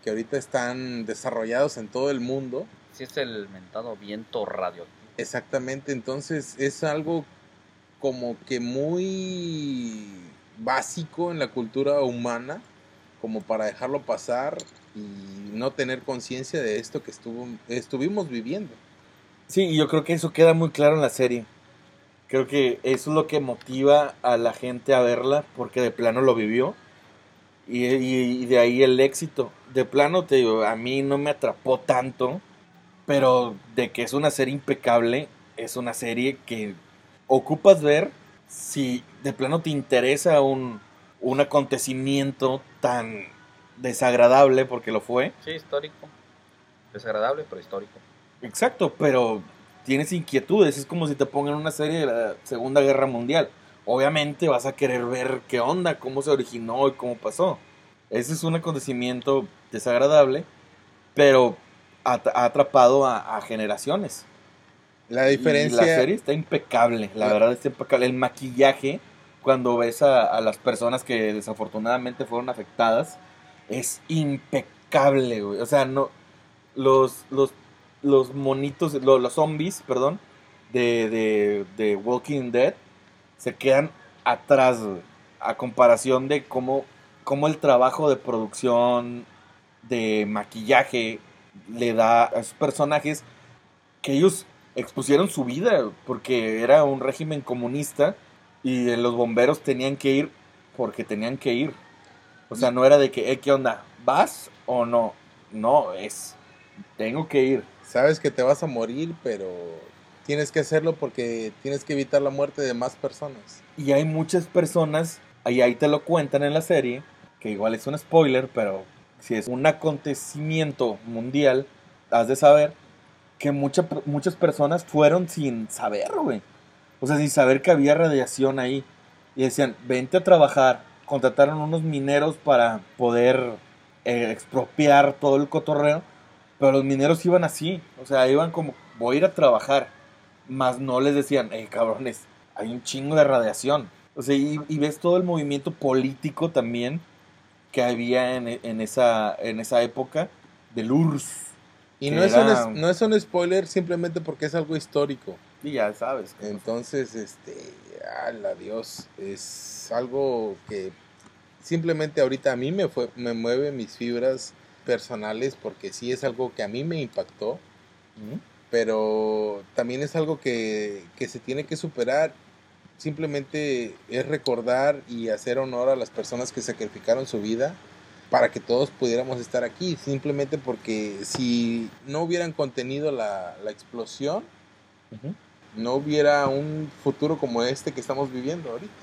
S6: que ahorita están desarrollados en todo el mundo.
S1: Sí, es el mentado viento radio.
S6: Exactamente, entonces es algo como que muy básico en la cultura humana, como para dejarlo pasar y no tener conciencia de esto que estuvo, estuvimos viviendo.
S2: Sí, y yo creo que eso queda muy claro en la serie. Creo que eso es lo que motiva a la gente a verla, porque de plano lo vivió. Y, y- y de ahí el éxito. De plano, te digo, a mí no me atrapó tanto, pero de que es una serie impecable, es una serie que ocupas ver si de plano te interesa un, un acontecimiento tan desagradable, porque lo fue.
S1: Sí, histórico. Desagradable, pero histórico.
S2: Exacto, pero tienes inquietudes. Es como si te pongan una serie de la Segunda Guerra Mundial. Obviamente vas a querer ver qué onda, cómo se originó y cómo pasó. Ese es un acontecimiento desagradable, pero ha, ha atrapado a, a generaciones.
S6: La
S2: Y
S6: diferencia...
S2: la serie está impecable, la
S6: La-
S2: verdad está impecable. El maquillaje, cuando ves a, a las personas que desafortunadamente fueron afectadas, es impecable, güey. O sea, no. Los, los, los monitos, lo- los, zombies, perdón, de, de, de Walking Dead se quedan atrás, A comparación de cómo, cómo el trabajo de producción, de maquillaje, le da a esos personajes que ellos expusieron su vida porque era un régimen comunista y los bomberos tenían que ir porque tenían que ir. O sea, no era de que, eh, ¿qué onda? ¿Vas o no? No, es, tengo que ir.
S6: Sabes que te vas a morir, pero tienes que hacerlo porque tienes que evitar la muerte de más personas.
S2: Y hay muchas personas, y ahí te lo cuentan en la serie, que igual es un spoiler, pero si es un acontecimiento mundial, has de saber que mucha- muchas personas fueron sin saber, güey. O sea, sin saber que había radiación ahí. Y decían, vente a trabajar. Contrataron unos mineros para poder eh, expropiar todo el cotorreo. Pero los mineros iban así. O sea, iban como, voy a ir a trabajar. Más no les decían, hey, cabrones, hay un chingo de radiación. O sea, y, y ves todo el movimiento político también que había en, en esa, en esa época del URSS.
S6: Y no es,
S2: era-
S6: un, es- no es un spoiler simplemente porque es algo histórico.
S2: Y ya sabes.
S6: Entonces, este, ala Dios, es algo que simplemente ahorita a mí me, fue, me mueve mis fibras personales porque sí es algo que a mí me impactó, pero también es algo que, que se tiene que superar. Simplemente es recordar y hacer honor a las personas que sacrificaron su vida para que todos pudiéramos estar aquí. Simplemente porque si no hubieran contenido la, la explosión, no hubiera un futuro como este que estamos viviendo ahorita.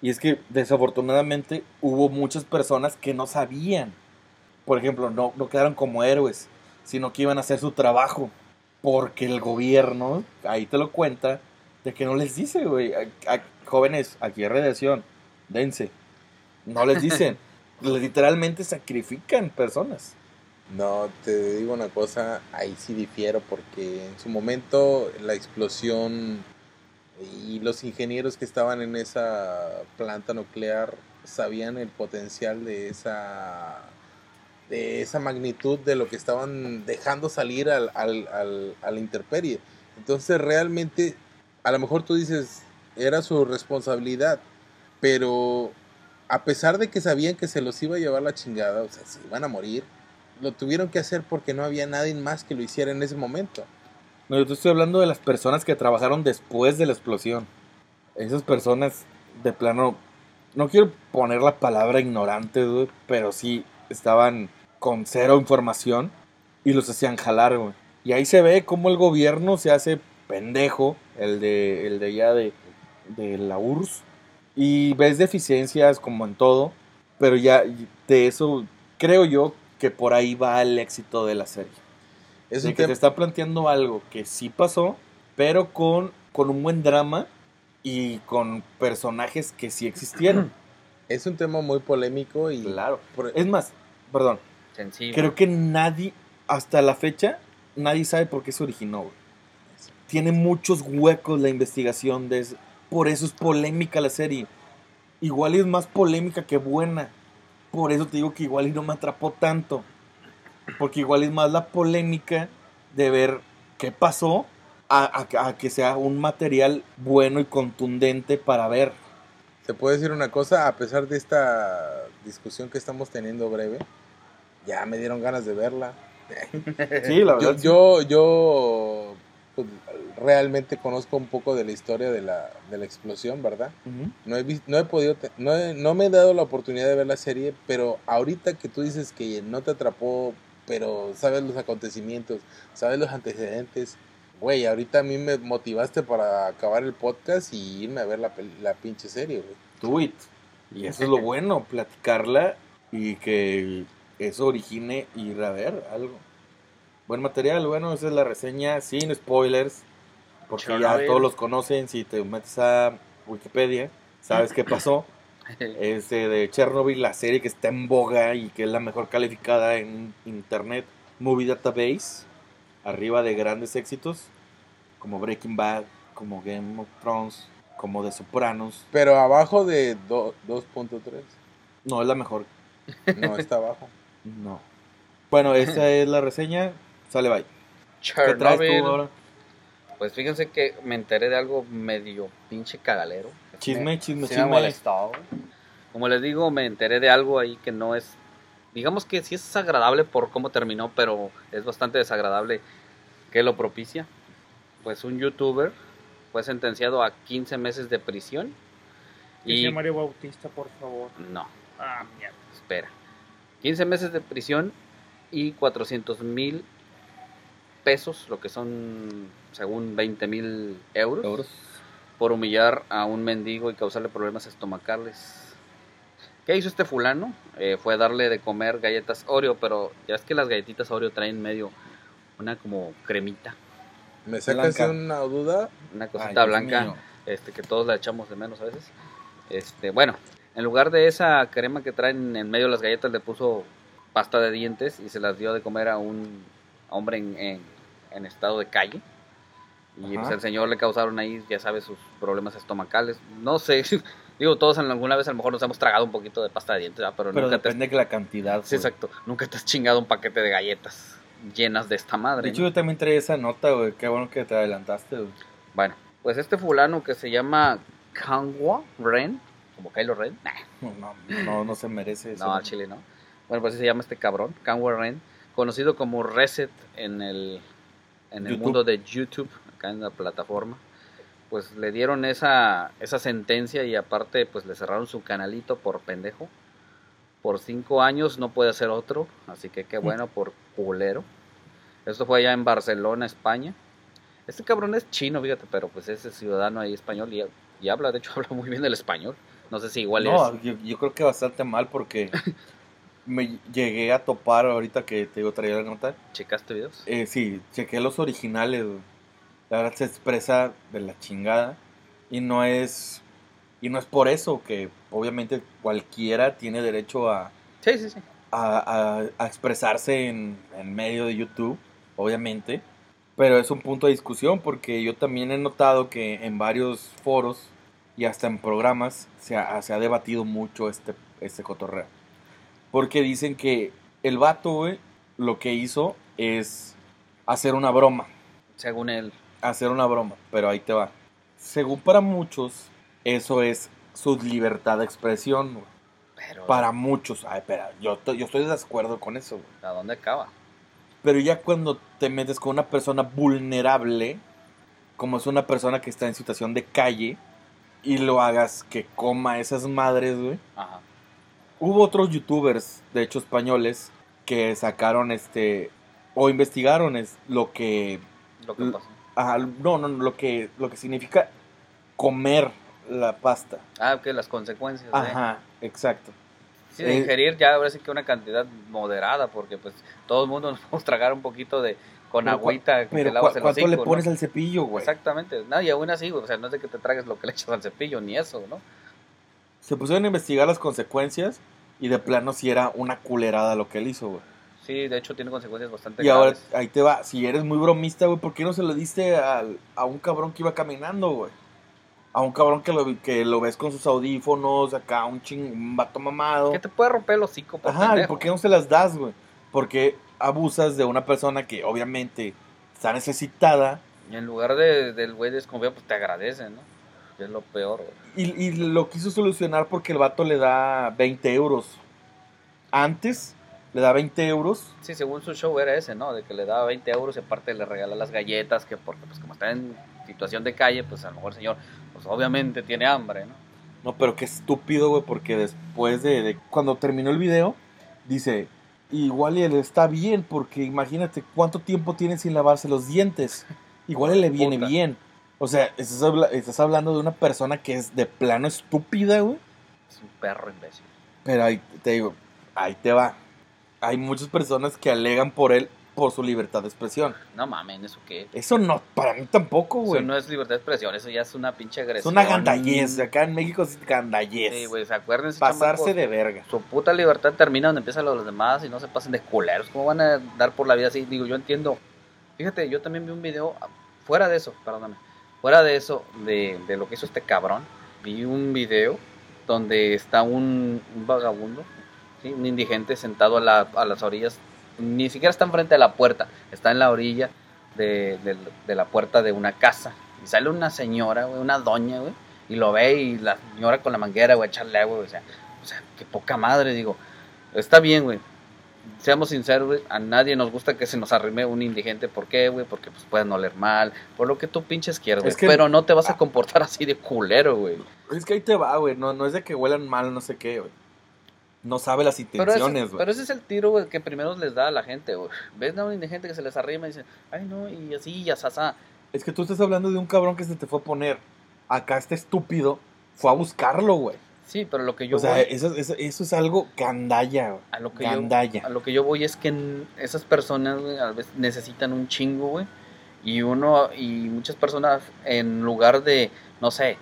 S2: Y es que desafortunadamente hubo muchas personas que no sabían. Por ejemplo, no, no quedaron como héroes, sino que iban a hacer su trabajo. Porque el gobierno, ahí te lo cuenta, de que no les dice, güey, a- a- jóvenes, aquí hay radiación, dense. No les dicen. *laughs* Literalmente sacrifican personas.
S6: No, te digo una cosa, ahí sí difiero porque en su momento la explosión y los ingenieros que estaban en esa planta nuclear sabían el potencial de esa de esa magnitud de lo que estaban dejando salir al, al, al- a la intemperie. Entonces realmente, a lo mejor tú dices, era su responsabilidad, pero a pesar de que sabían que se los iba a llevar la chingada, o sea, se iban a morir, lo tuvieron que hacer porque no había nadie más que lo hiciera en ese momento.
S2: No, yo estoy hablando de las personas que trabajaron después de la explosión. Esas personas, de plano, no quiero poner la palabra ignorantes, pero sí estaban con cero información y los hacían jalar, güey. Y ahí se ve cómo el gobierno se hace pendejo, el de, el de ya de, de la URSS, y ves deficiencias como en todo, pero ya de eso creo yo que por ahí va el éxito de la serie
S6: Es
S2: de que te está planteando algo que sí pasó, pero con, con un buen drama y con personajes que sí existieron.
S6: es un tema muy polémico y
S2: claro.
S6: por-
S2: Es más, perdón,
S1: Sencillo.
S2: creo que nadie hasta la fecha nadie sabe por qué se originó, güey. Tiene muchos huecos la investigación de eso. Por eso es polémica la serie. Igual es más polémica que buena. Por eso te digo que igual no me atrapó tanto. Porque igual es más la polémica de ver qué pasó a, a- a que sea un material bueno y contundente para ver.
S6: Te puedo decir una cosa, a pesar de esta discusión que estamos teniendo breve, ya me dieron ganas de verla.
S2: Sí, la
S6: Yo,
S2: verdad. sí.
S6: yo, yo pues, realmente conozco un poco de la historia de la, de la explosión, ¿verdad? No he, no he podido, no, he- no me he dado la oportunidad de ver la serie, pero ahorita que tú dices que no te atrapó, pero sabes los acontecimientos, sabes los antecedentes, güey, ahorita a mí me motivaste para acabar el podcast y irme a ver la, la pinche serie, güey.
S2: Do it. Y eso es lo bueno, platicarla y que eso origine ir a ver algo. Buen material, bueno, esa es la reseña sin spoilers, porque ya
S1: Chernobyl.
S2: todos los conocen, si te metes a Wikipedia, sabes qué pasó. Es *laughs* eh, de Chernobyl, la serie que está en boga y que es la mejor calificada en Internet Movie Database, arriba de grandes éxitos, como Breaking Bad, como Game of Thrones, como The Sopranos.
S6: Pero abajo de do- 2.3,
S2: No, es la mejor
S6: no está abajo. *laughs*
S2: No. Bueno, esa *laughs* es la reseña. Sale, bye. ¿Qué traes
S1: Chernobyl.
S2: tú ahora?
S1: Pues fíjense que me enteré de algo medio pinche cagalero.
S2: Chisme,
S1: Me-
S2: chisme,
S1: sí me
S2: chisme.
S1: molestó. Como les digo, me enteré de algo ahí que no es. Digamos que sí es agradable por cómo terminó, pero es bastante desagradable que lo propicia. Pues un youtuber fue sentenciado a 15 meses de prisión. Y
S3: Dice Mario Bautista, por favor.
S1: no,
S3: Ah, mierda.
S1: espera. 15 meses de prisión y 400 mil pesos, lo que son según 20 mil euros,
S2: Euros.
S1: por humillar a un mendigo y causarle problemas estomacales. ¿Qué hizo este fulano? Eh, fue darle de comer galletas Oreo, pero ya es que las galletitas Oreo traen medio una como cremita,
S6: ¿Me sacas una duda?
S1: una cosita blanca. este que todos la echamos de menos a veces. Este, bueno, en lugar de esa crema que traen en medio de las galletas le puso pasta de dientes y se las dio de comer a un hombre en, en- en estado de calle. Y pues, el señor le causaron ahí, ya sabes, sus problemas estomacales. No sé, *laughs* digo, todos en alguna vez a lo mejor nos hemos tragado un poquito de pasta de dientes, ¿verdad? pero,
S2: Pero
S1: nunca te has,
S2: depende de la cantidad.
S1: Sí,
S2: güey.
S1: exacto, nunca te has chingado un paquete de galletas llenas de esta madre.
S2: De hecho,
S1: ¿no?
S2: yo también traía esa nota, güey. Qué bueno que te adelantaste, güey.
S1: Bueno, pues este fulano que se llama Kangwa Ren, como Kylo Ren, nah, *laughs*
S2: No, no, no, se merece eso.
S1: No, al chile no. Bueno, pues así se llama este cabrón, Kangwa Ren, conocido como Reset en el, en el
S2: YouTube.
S1: mundo de YouTube, acá en la plataforma. Pues le dieron esa, esa sentencia y aparte pues le cerraron su canalito por pendejo. Por cinco años no puede hacer otro, así que qué bueno por culero. Esto fue allá en Barcelona, España. Este cabrón es chino, fíjate, pero pues es ciudadano ahí español y, y habla, de hecho *laughs* habla muy bien el español. No sé si igual es...
S2: No, yo, yo creo que bastante mal porque *laughs* me llegué a topar ahorita que te digo, traía la nota.
S1: ¿Checaste videos?
S2: Eh, sí, chequé los originales. güey. La verdad se expresa de la chingada. Y no es. Y no es por eso que obviamente cualquiera tiene derecho a,
S1: Sí, sí, sí.
S2: a, a- a expresarse en, en medio de YouTube, obviamente. Pero es un punto de discusión porque yo también he notado que en varios foros y hasta en programas se ha, se ha debatido mucho este, este cotorreo. Porque dicen que el vato, güey, lo que hizo es hacer una broma.
S1: Según él.
S2: Hacer una broma, pero ahí te va. Según para muchos, eso es su libertad de expresión, güey.
S1: Pero,
S2: Para muchos, ay, espera, yo, yo estoy de acuerdo con eso, güey.
S1: ¿a dónde acaba?
S2: Pero ya cuando te metes con una persona vulnerable, como es una persona que está en situación de calle, y lo hagas que coma esas madres, güey.
S1: Ajá.
S2: Hubo otros youtubers, de hecho españoles, que sacaron este, o investigaron es lo que,
S1: Lo que pasó.
S2: ajá, no, no, lo que, lo que significa comer la pasta.
S1: Ah, que las consecuencias. de-
S2: Ajá, exacto.
S1: Sí, de
S2: Eh,
S1: ingerir ya ahora sí que una cantidad moderada, porque pues todo el mundo nos *laughs* podemos tragar un poquito de con agüita que te lavas
S2: ¿cu-
S1: el
S2: ¿cuánto
S1: hocico,
S2: le
S1: ¿no?
S2: pones al cepillo, güey?
S1: Exactamente. No, y aún así, güey, o sea, no es de que te tragues lo que le echas al cepillo, ni eso, ¿no?
S2: Se pusieron a investigar las consecuencias y de plano si era una culerada lo que él hizo, güey.
S1: Sí, de hecho tiene consecuencias bastante
S2: Y ahora
S1: graves.
S2: ahí te va. Si eres muy bromista, güey, ¿por qué no se lo diste al- a un cabrón que iba caminando, güey? A un cabrón que lo, que lo ves con sus audífonos, acá un ching, un vato mamado.
S1: Que te puede romper el hocico por
S2: Ajá, ¿y por qué no se las das, güey? Porque abusas de una persona que obviamente está necesitada
S1: Y en lugar de, del güey desconfiado, pues te agradece, ¿no? Que es lo peor, güey.
S2: y, y lo quiso solucionar porque el vato le da 20 euros. Antes le da 20 euros.
S1: Sí, según su show era ese, ¿no? De que le daba 20 euros y aparte le regala las galletas, que porque pues como está en situación de calle, pues a lo mejor el señor, pues obviamente tiene hambre, ¿no?
S2: No, pero qué estúpido, güey, porque después de, de- cuando terminó el video, dice, igual y él está bien, porque imagínate cuánto tiempo tiene sin lavarse los dientes. Igual él le viene
S1: Puta.
S2: bien. O sea, estás, habla- estás hablando de una persona que es de plano estúpida, güey.
S1: Es un perro imbécil.
S2: Pero ahí te digo, ahí te va. Hay muchas personas que alegan por él por su libertad de expresión.
S1: No mames, ¿eso qué?
S2: Eso no, para mí tampoco,
S1: Eso
S2: güey.
S1: no es libertad de expresión, eso ya es una pinche
S2: es
S1: agresión.
S2: una gandallez. Acá en México es gandallez.
S1: Sí, güey, ¿se acuerdan? esos
S2: Pasarse de verga.
S1: Su puta libertad termina donde empiezan los demás y no se pasen de culeros. ¿Cómo van a dar por la vida así? Digo, yo entiendo. Fíjate, yo también vi un video, ah, fuera de eso, perdóname, fuera de eso, de, de lo que hizo este cabrón, vi un video donde está un, un vagabundo, ¿sí? un indigente sentado a, la- a las orillas, ni siquiera está enfrente de la puerta, está en la orilla de, de- de la puerta de una casa. Y sale una señora, güey, una doña, güey, y lo ve y la señora con la manguera, güey, echarle agua, güey, o sea, o sea, qué poca madre, digo. Está bien, güey. Seamos sinceros, güey. A nadie nos gusta que se nos arrime un indigente. ¿Por qué, güey? Porque pues pueden oler mal. Por lo que tú pinches quieras, güey.
S2: Es que-
S1: Pero no te vas a
S2: Ah.
S1: comportar así de culero, güey.
S2: Es que ahí te va, güey. No, no es de que huelan mal, no sé qué, güey. No sabe las intenciones, güey.
S1: pero ese es el tiro, güey, que primero les da a la gente, güey. Ves a un indigente que se les arrima y dicen, ay, no, y así, y asasá.
S2: Es que tú estás hablando de un cabrón que se te fue a poner. Acá este estúpido fue a buscarlo, güey.
S1: Sí, pero lo que yo
S2: O sea,
S1: voy,
S2: eso, eso, eso es algo gandalla, güey.
S1: a lo que yo,
S2: Gandalla.
S1: a lo que yo voy es que esas personas, güey, a veces necesitan un chingo, güey. Y uno, y muchas personas, en lugar de, no sé,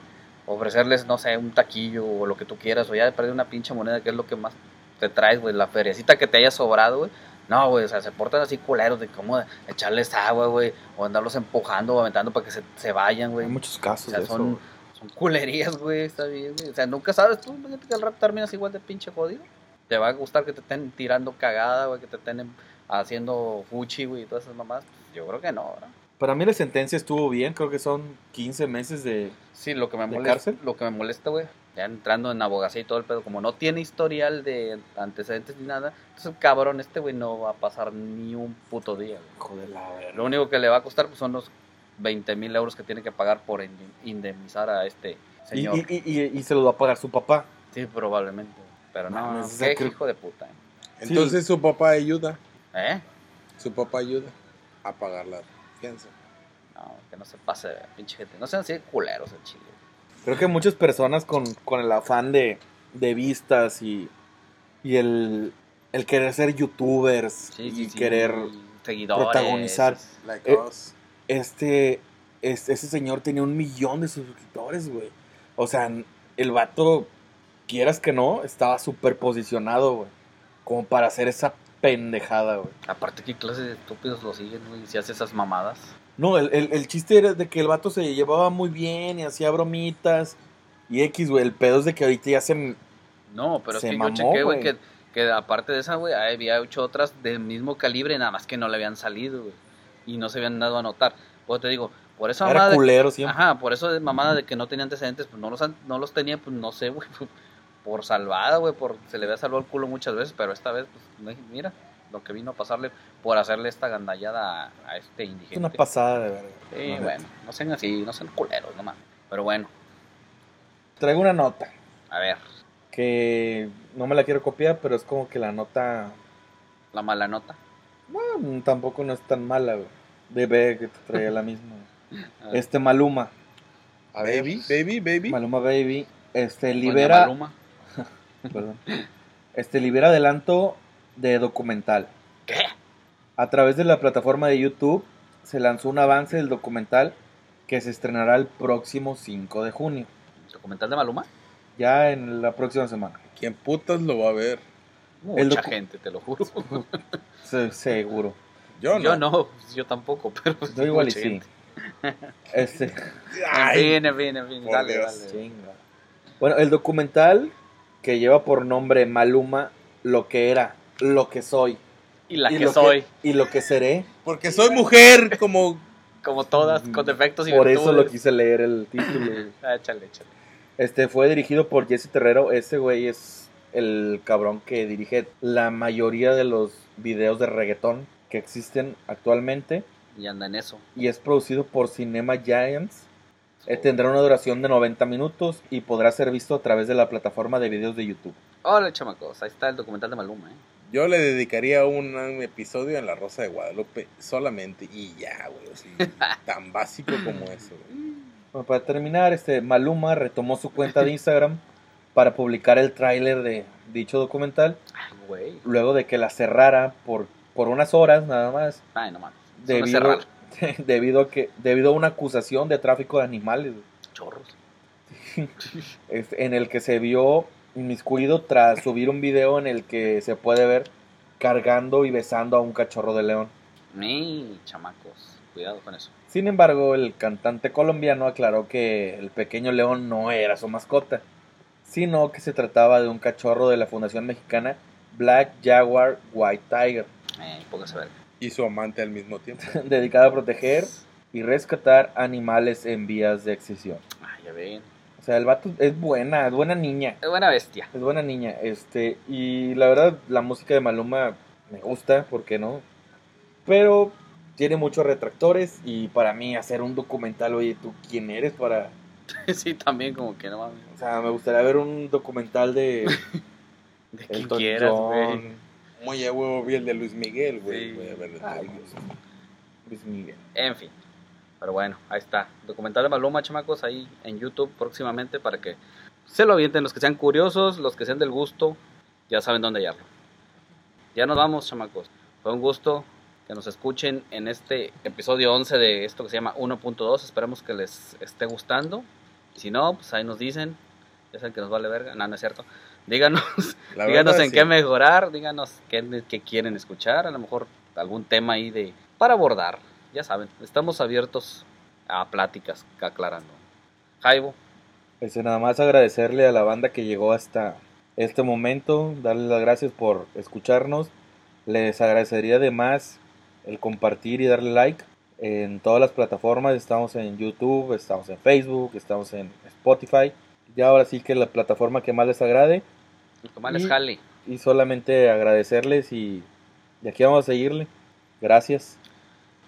S1: ofrecerles, no sé, un taquillo o lo que tú quieras, o ya de perder una pinche moneda, que es lo que más te traes, güey, la feriecita que te haya sobrado, güey. No, güey, o sea, se portan así culeros de cómo echarles agua, güey, o andarlos empujando o aventando para que se, se vayan, güey.
S2: Hay muchos casos
S1: O sea,
S2: de
S1: son, son culerías, güey, está bien, güey. O sea, nunca sabes tú, imagínate que al rap terminas igual de pinche jodido. Te va a gustar que te estén tirando cagada, güey, que te estén haciendo fuchi, güey, y todas esas mamás. Yo creo que no, ¿verdad?
S2: Para mí la sentencia estuvo bien. Creo que son 15 meses de...
S1: Sí, lo que me
S2: ¿De
S1: molesta,
S2: cárcel?
S1: lo que me molesta, güey, ya entrando en abogacía y todo el pedo, como no tiene historial de antecedentes ni nada, entonces cabrón este, güey, no va a pasar ni un puto día, güey.
S2: Hijo de la verga.
S1: Lo único que le va a costar pues, son los 20 mil euros que tiene que pagar por ind- indemnizar a este señor.
S2: y, y, y- y se los va a pagar su papá.
S1: Sí, probablemente. Pero no, no,
S2: esa
S1: qué hijo de puta.
S6: Entonces su papá ayuda,
S1: ¿Eh?
S6: su papá ayuda a pagar la
S1: No, que no se pase, de pinche gente. No sean así de culeros el chile.
S2: Creo que muchas personas con, con el afán de, de vistas y, y el, el querer ser youtubers
S1: Sí,
S2: y
S1: sí,
S2: querer
S1: seguidores.
S2: protagonizar.
S6: Like
S2: Eh,
S6: us.
S2: este, es- ese señor tenía un millón de suscriptores, güey. O sea, el vato, quieras que no, estaba súper posicionado, güey. Como para hacer esa pendejada, güey.
S1: Aparte, ¿qué clase de estúpidos lo siguen, güey? Si hace esas mamadas.
S2: No, el, el, el chiste era de que el vato se llevaba muy bien y hacía bromitas. Y X, güey. El pedo es de que ahorita ya se.
S1: No, pero
S2: Se
S1: es que
S2: mamó,
S1: yo chequé, güey, que, que aparte de esa, güey, había hecho otras del mismo calibre, nada más que no le habían salido, güey. Y no se habían dado a notar. Pues te digo, por esa
S2: Era
S1: mamada. de-
S2: culero siempre.
S1: Ajá, por eso de mamada de que no tenía antecedentes, pues no los, no los tenía, pues no sé, güey. *laughs* Por salvada, güey, por se le había salvado el culo muchas veces, pero esta vez, pues no- mira lo que vino a pasarle por hacerle esta gandallada a, a este
S2: Es
S1: indigente.
S2: una pasada de verga.
S1: Sí, bueno, no sean así, no sean culeros, nomás. Pero bueno,
S2: Traigo una nota
S1: a ver,
S2: que no me la quiero copiar, pero es como que la nota.
S1: la mala nota.
S2: mm, tampoco no es tan mala, güey. De ver que te traía la misma. *laughs* Este Maluma. A.
S6: Baby, baby, baby.
S2: Maluma Baby. Este libera.
S1: Maluma.
S2: Perdón, este libera adelanto de documental.
S1: ¿Qué?
S2: A través de la plataforma de YouTube se lanzó un avance del documental que se estrenará el próximo 5 de junio,
S1: ¿Documental de Maluma?
S2: ya en la próxima semana.
S6: ¿Quién putas lo va a ver?
S1: Mucha gente, te lo juro. *laughs*
S2: Se- seguro.
S6: Yo no.
S1: Yo no, yo tampoco, *laughs* pero
S2: Yo igual y sí. Este, *laughs*
S6: Ay,
S1: En fin, en fin, en fin.
S6: por
S1: Dale,
S6: Dios.
S1: dale.
S2: chinga. Bueno, el documental que lleva por nombre Maluma, lo que era, lo que soy.
S1: Y la
S2: y
S1: que soy,
S2: y lo que seré.
S6: Porque soy mujer, como
S1: como todas, con defectos y
S2: Por eso lo quise leer el título. *laughs*
S1: Ah, échale, échale.
S2: Este fue dirigido por Jesse Terrero. Ese güey es el cabrón que dirige la mayoría de los videos de reggaetón que existen actualmente.
S1: Y anda en eso.
S2: Y es producido por Cinema Giants. Eh, tendrá una duración de 90 minutos y podrá ser visto a través de la plataforma de videos de YouTube.
S1: Hola, chamacos. Ahí está el documental de Maluma, ¿eh?
S6: yo le dedicaría un, un episodio en La Rosa de Guadalupe solamente y ya, güey. así, *laughs* tan básico como eso, güey.
S2: Bueno, para terminar, este Maluma retomó su cuenta de Instagram para publicar el tráiler de dicho documental,
S1: Ay, güey.
S2: luego de que la cerrara por, por unas horas nada más,
S1: Ay, no mames.
S2: Debido,
S1: cerrar. *laughs*
S2: debido, a que, debido a una acusación de tráfico de animales,
S1: Chorros. *laughs*
S2: este, en el que se vio inmiscuido tras subir un video en el que se puede ver cargando y besando a un cachorro de león.
S1: Ni, chamacos. Cuidado con eso.
S2: Sin embargo, el cantante colombiano aclaró que el pequeño león no era su mascota, sino que se trataba de un cachorro de la Fundación Mexicana Black Jaguar White Tiger,
S1: Eh, póngase a ver.
S6: Y su amante al mismo tiempo. *laughs*
S2: dedicada a proteger y rescatar animales en vías de extinción.
S1: Ay, ya ven.
S2: O sea, el vato es buena, es buena niña,
S1: Es buena bestia.
S2: es buena niña, este, y la verdad la música de Maluma me gusta, ¿por qué no? Pero tiene muchos retractores y para mí hacer un documental, oye, ¿tú quién eres para *laughs*
S1: sí, también como que no mames.
S2: O sea, me gustaría ver un documental de *laughs*
S1: De quien quieras, güey.
S6: Muy a huevo vi el de Luis Miguel, güey.
S1: Sí.
S6: Voy a
S2: Ay,
S6: todos.
S2: Dios. Luis Miguel.
S1: En fin. Pero bueno, ahí está. Documental de Maluma, chamacos, ahí en YouTube próximamente para que se lo avienten los que sean curiosos, los que sean del gusto, ya saben dónde hallarlo. Ya nos vamos, chamacos. Fue un gusto que nos escuchen en este episodio 11 de esto que se llama 1.2. Esperamos que les esté gustando. Si no, pues ahí nos dicen. Ya saben que nos vale verga. No, no es cierto. Díganos, *laughs* díganos en
S6: sí.
S1: qué mejorar, díganos qué, qué quieren escuchar, a lo mejor algún tema ahí de para abordar. Ya saben, estamos abiertos a pláticas aclarando. Jaibo,
S2: Este, nada más agradecerle a la banda que llegó hasta este momento, darles las gracias por escucharnos. Les agradecería además el compartir y darle like en todas las plataformas. Estamos en YouTube, estamos en Facebook, estamos en Spotify. Y ahora sí que la plataforma que más les agrade.
S1: El que más les
S2: Y-
S1: jale.
S2: Y solamente agradecerles y de aquí vamos a seguirle. Gracias.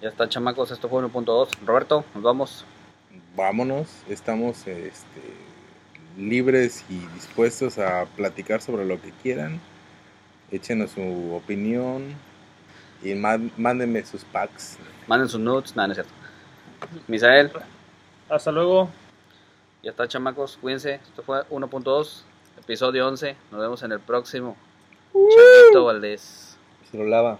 S1: Ya está, chamacos, esto fue 1.2. Roberto, nos vamos.
S6: Vámonos. Estamos este, libres y dispuestos a platicar sobre lo que quieran. Échenos su opinión. Y má- mándenme sus packs.
S1: Manden sus nudes. Nada, no es cierto. Misael,
S3: Hasta luego.
S1: ya está, chamacos, cuídense. Esto fue 1.2, episodio 11. Nos vemos en el próximo. Chavito Valdés.
S2: Se lo lava.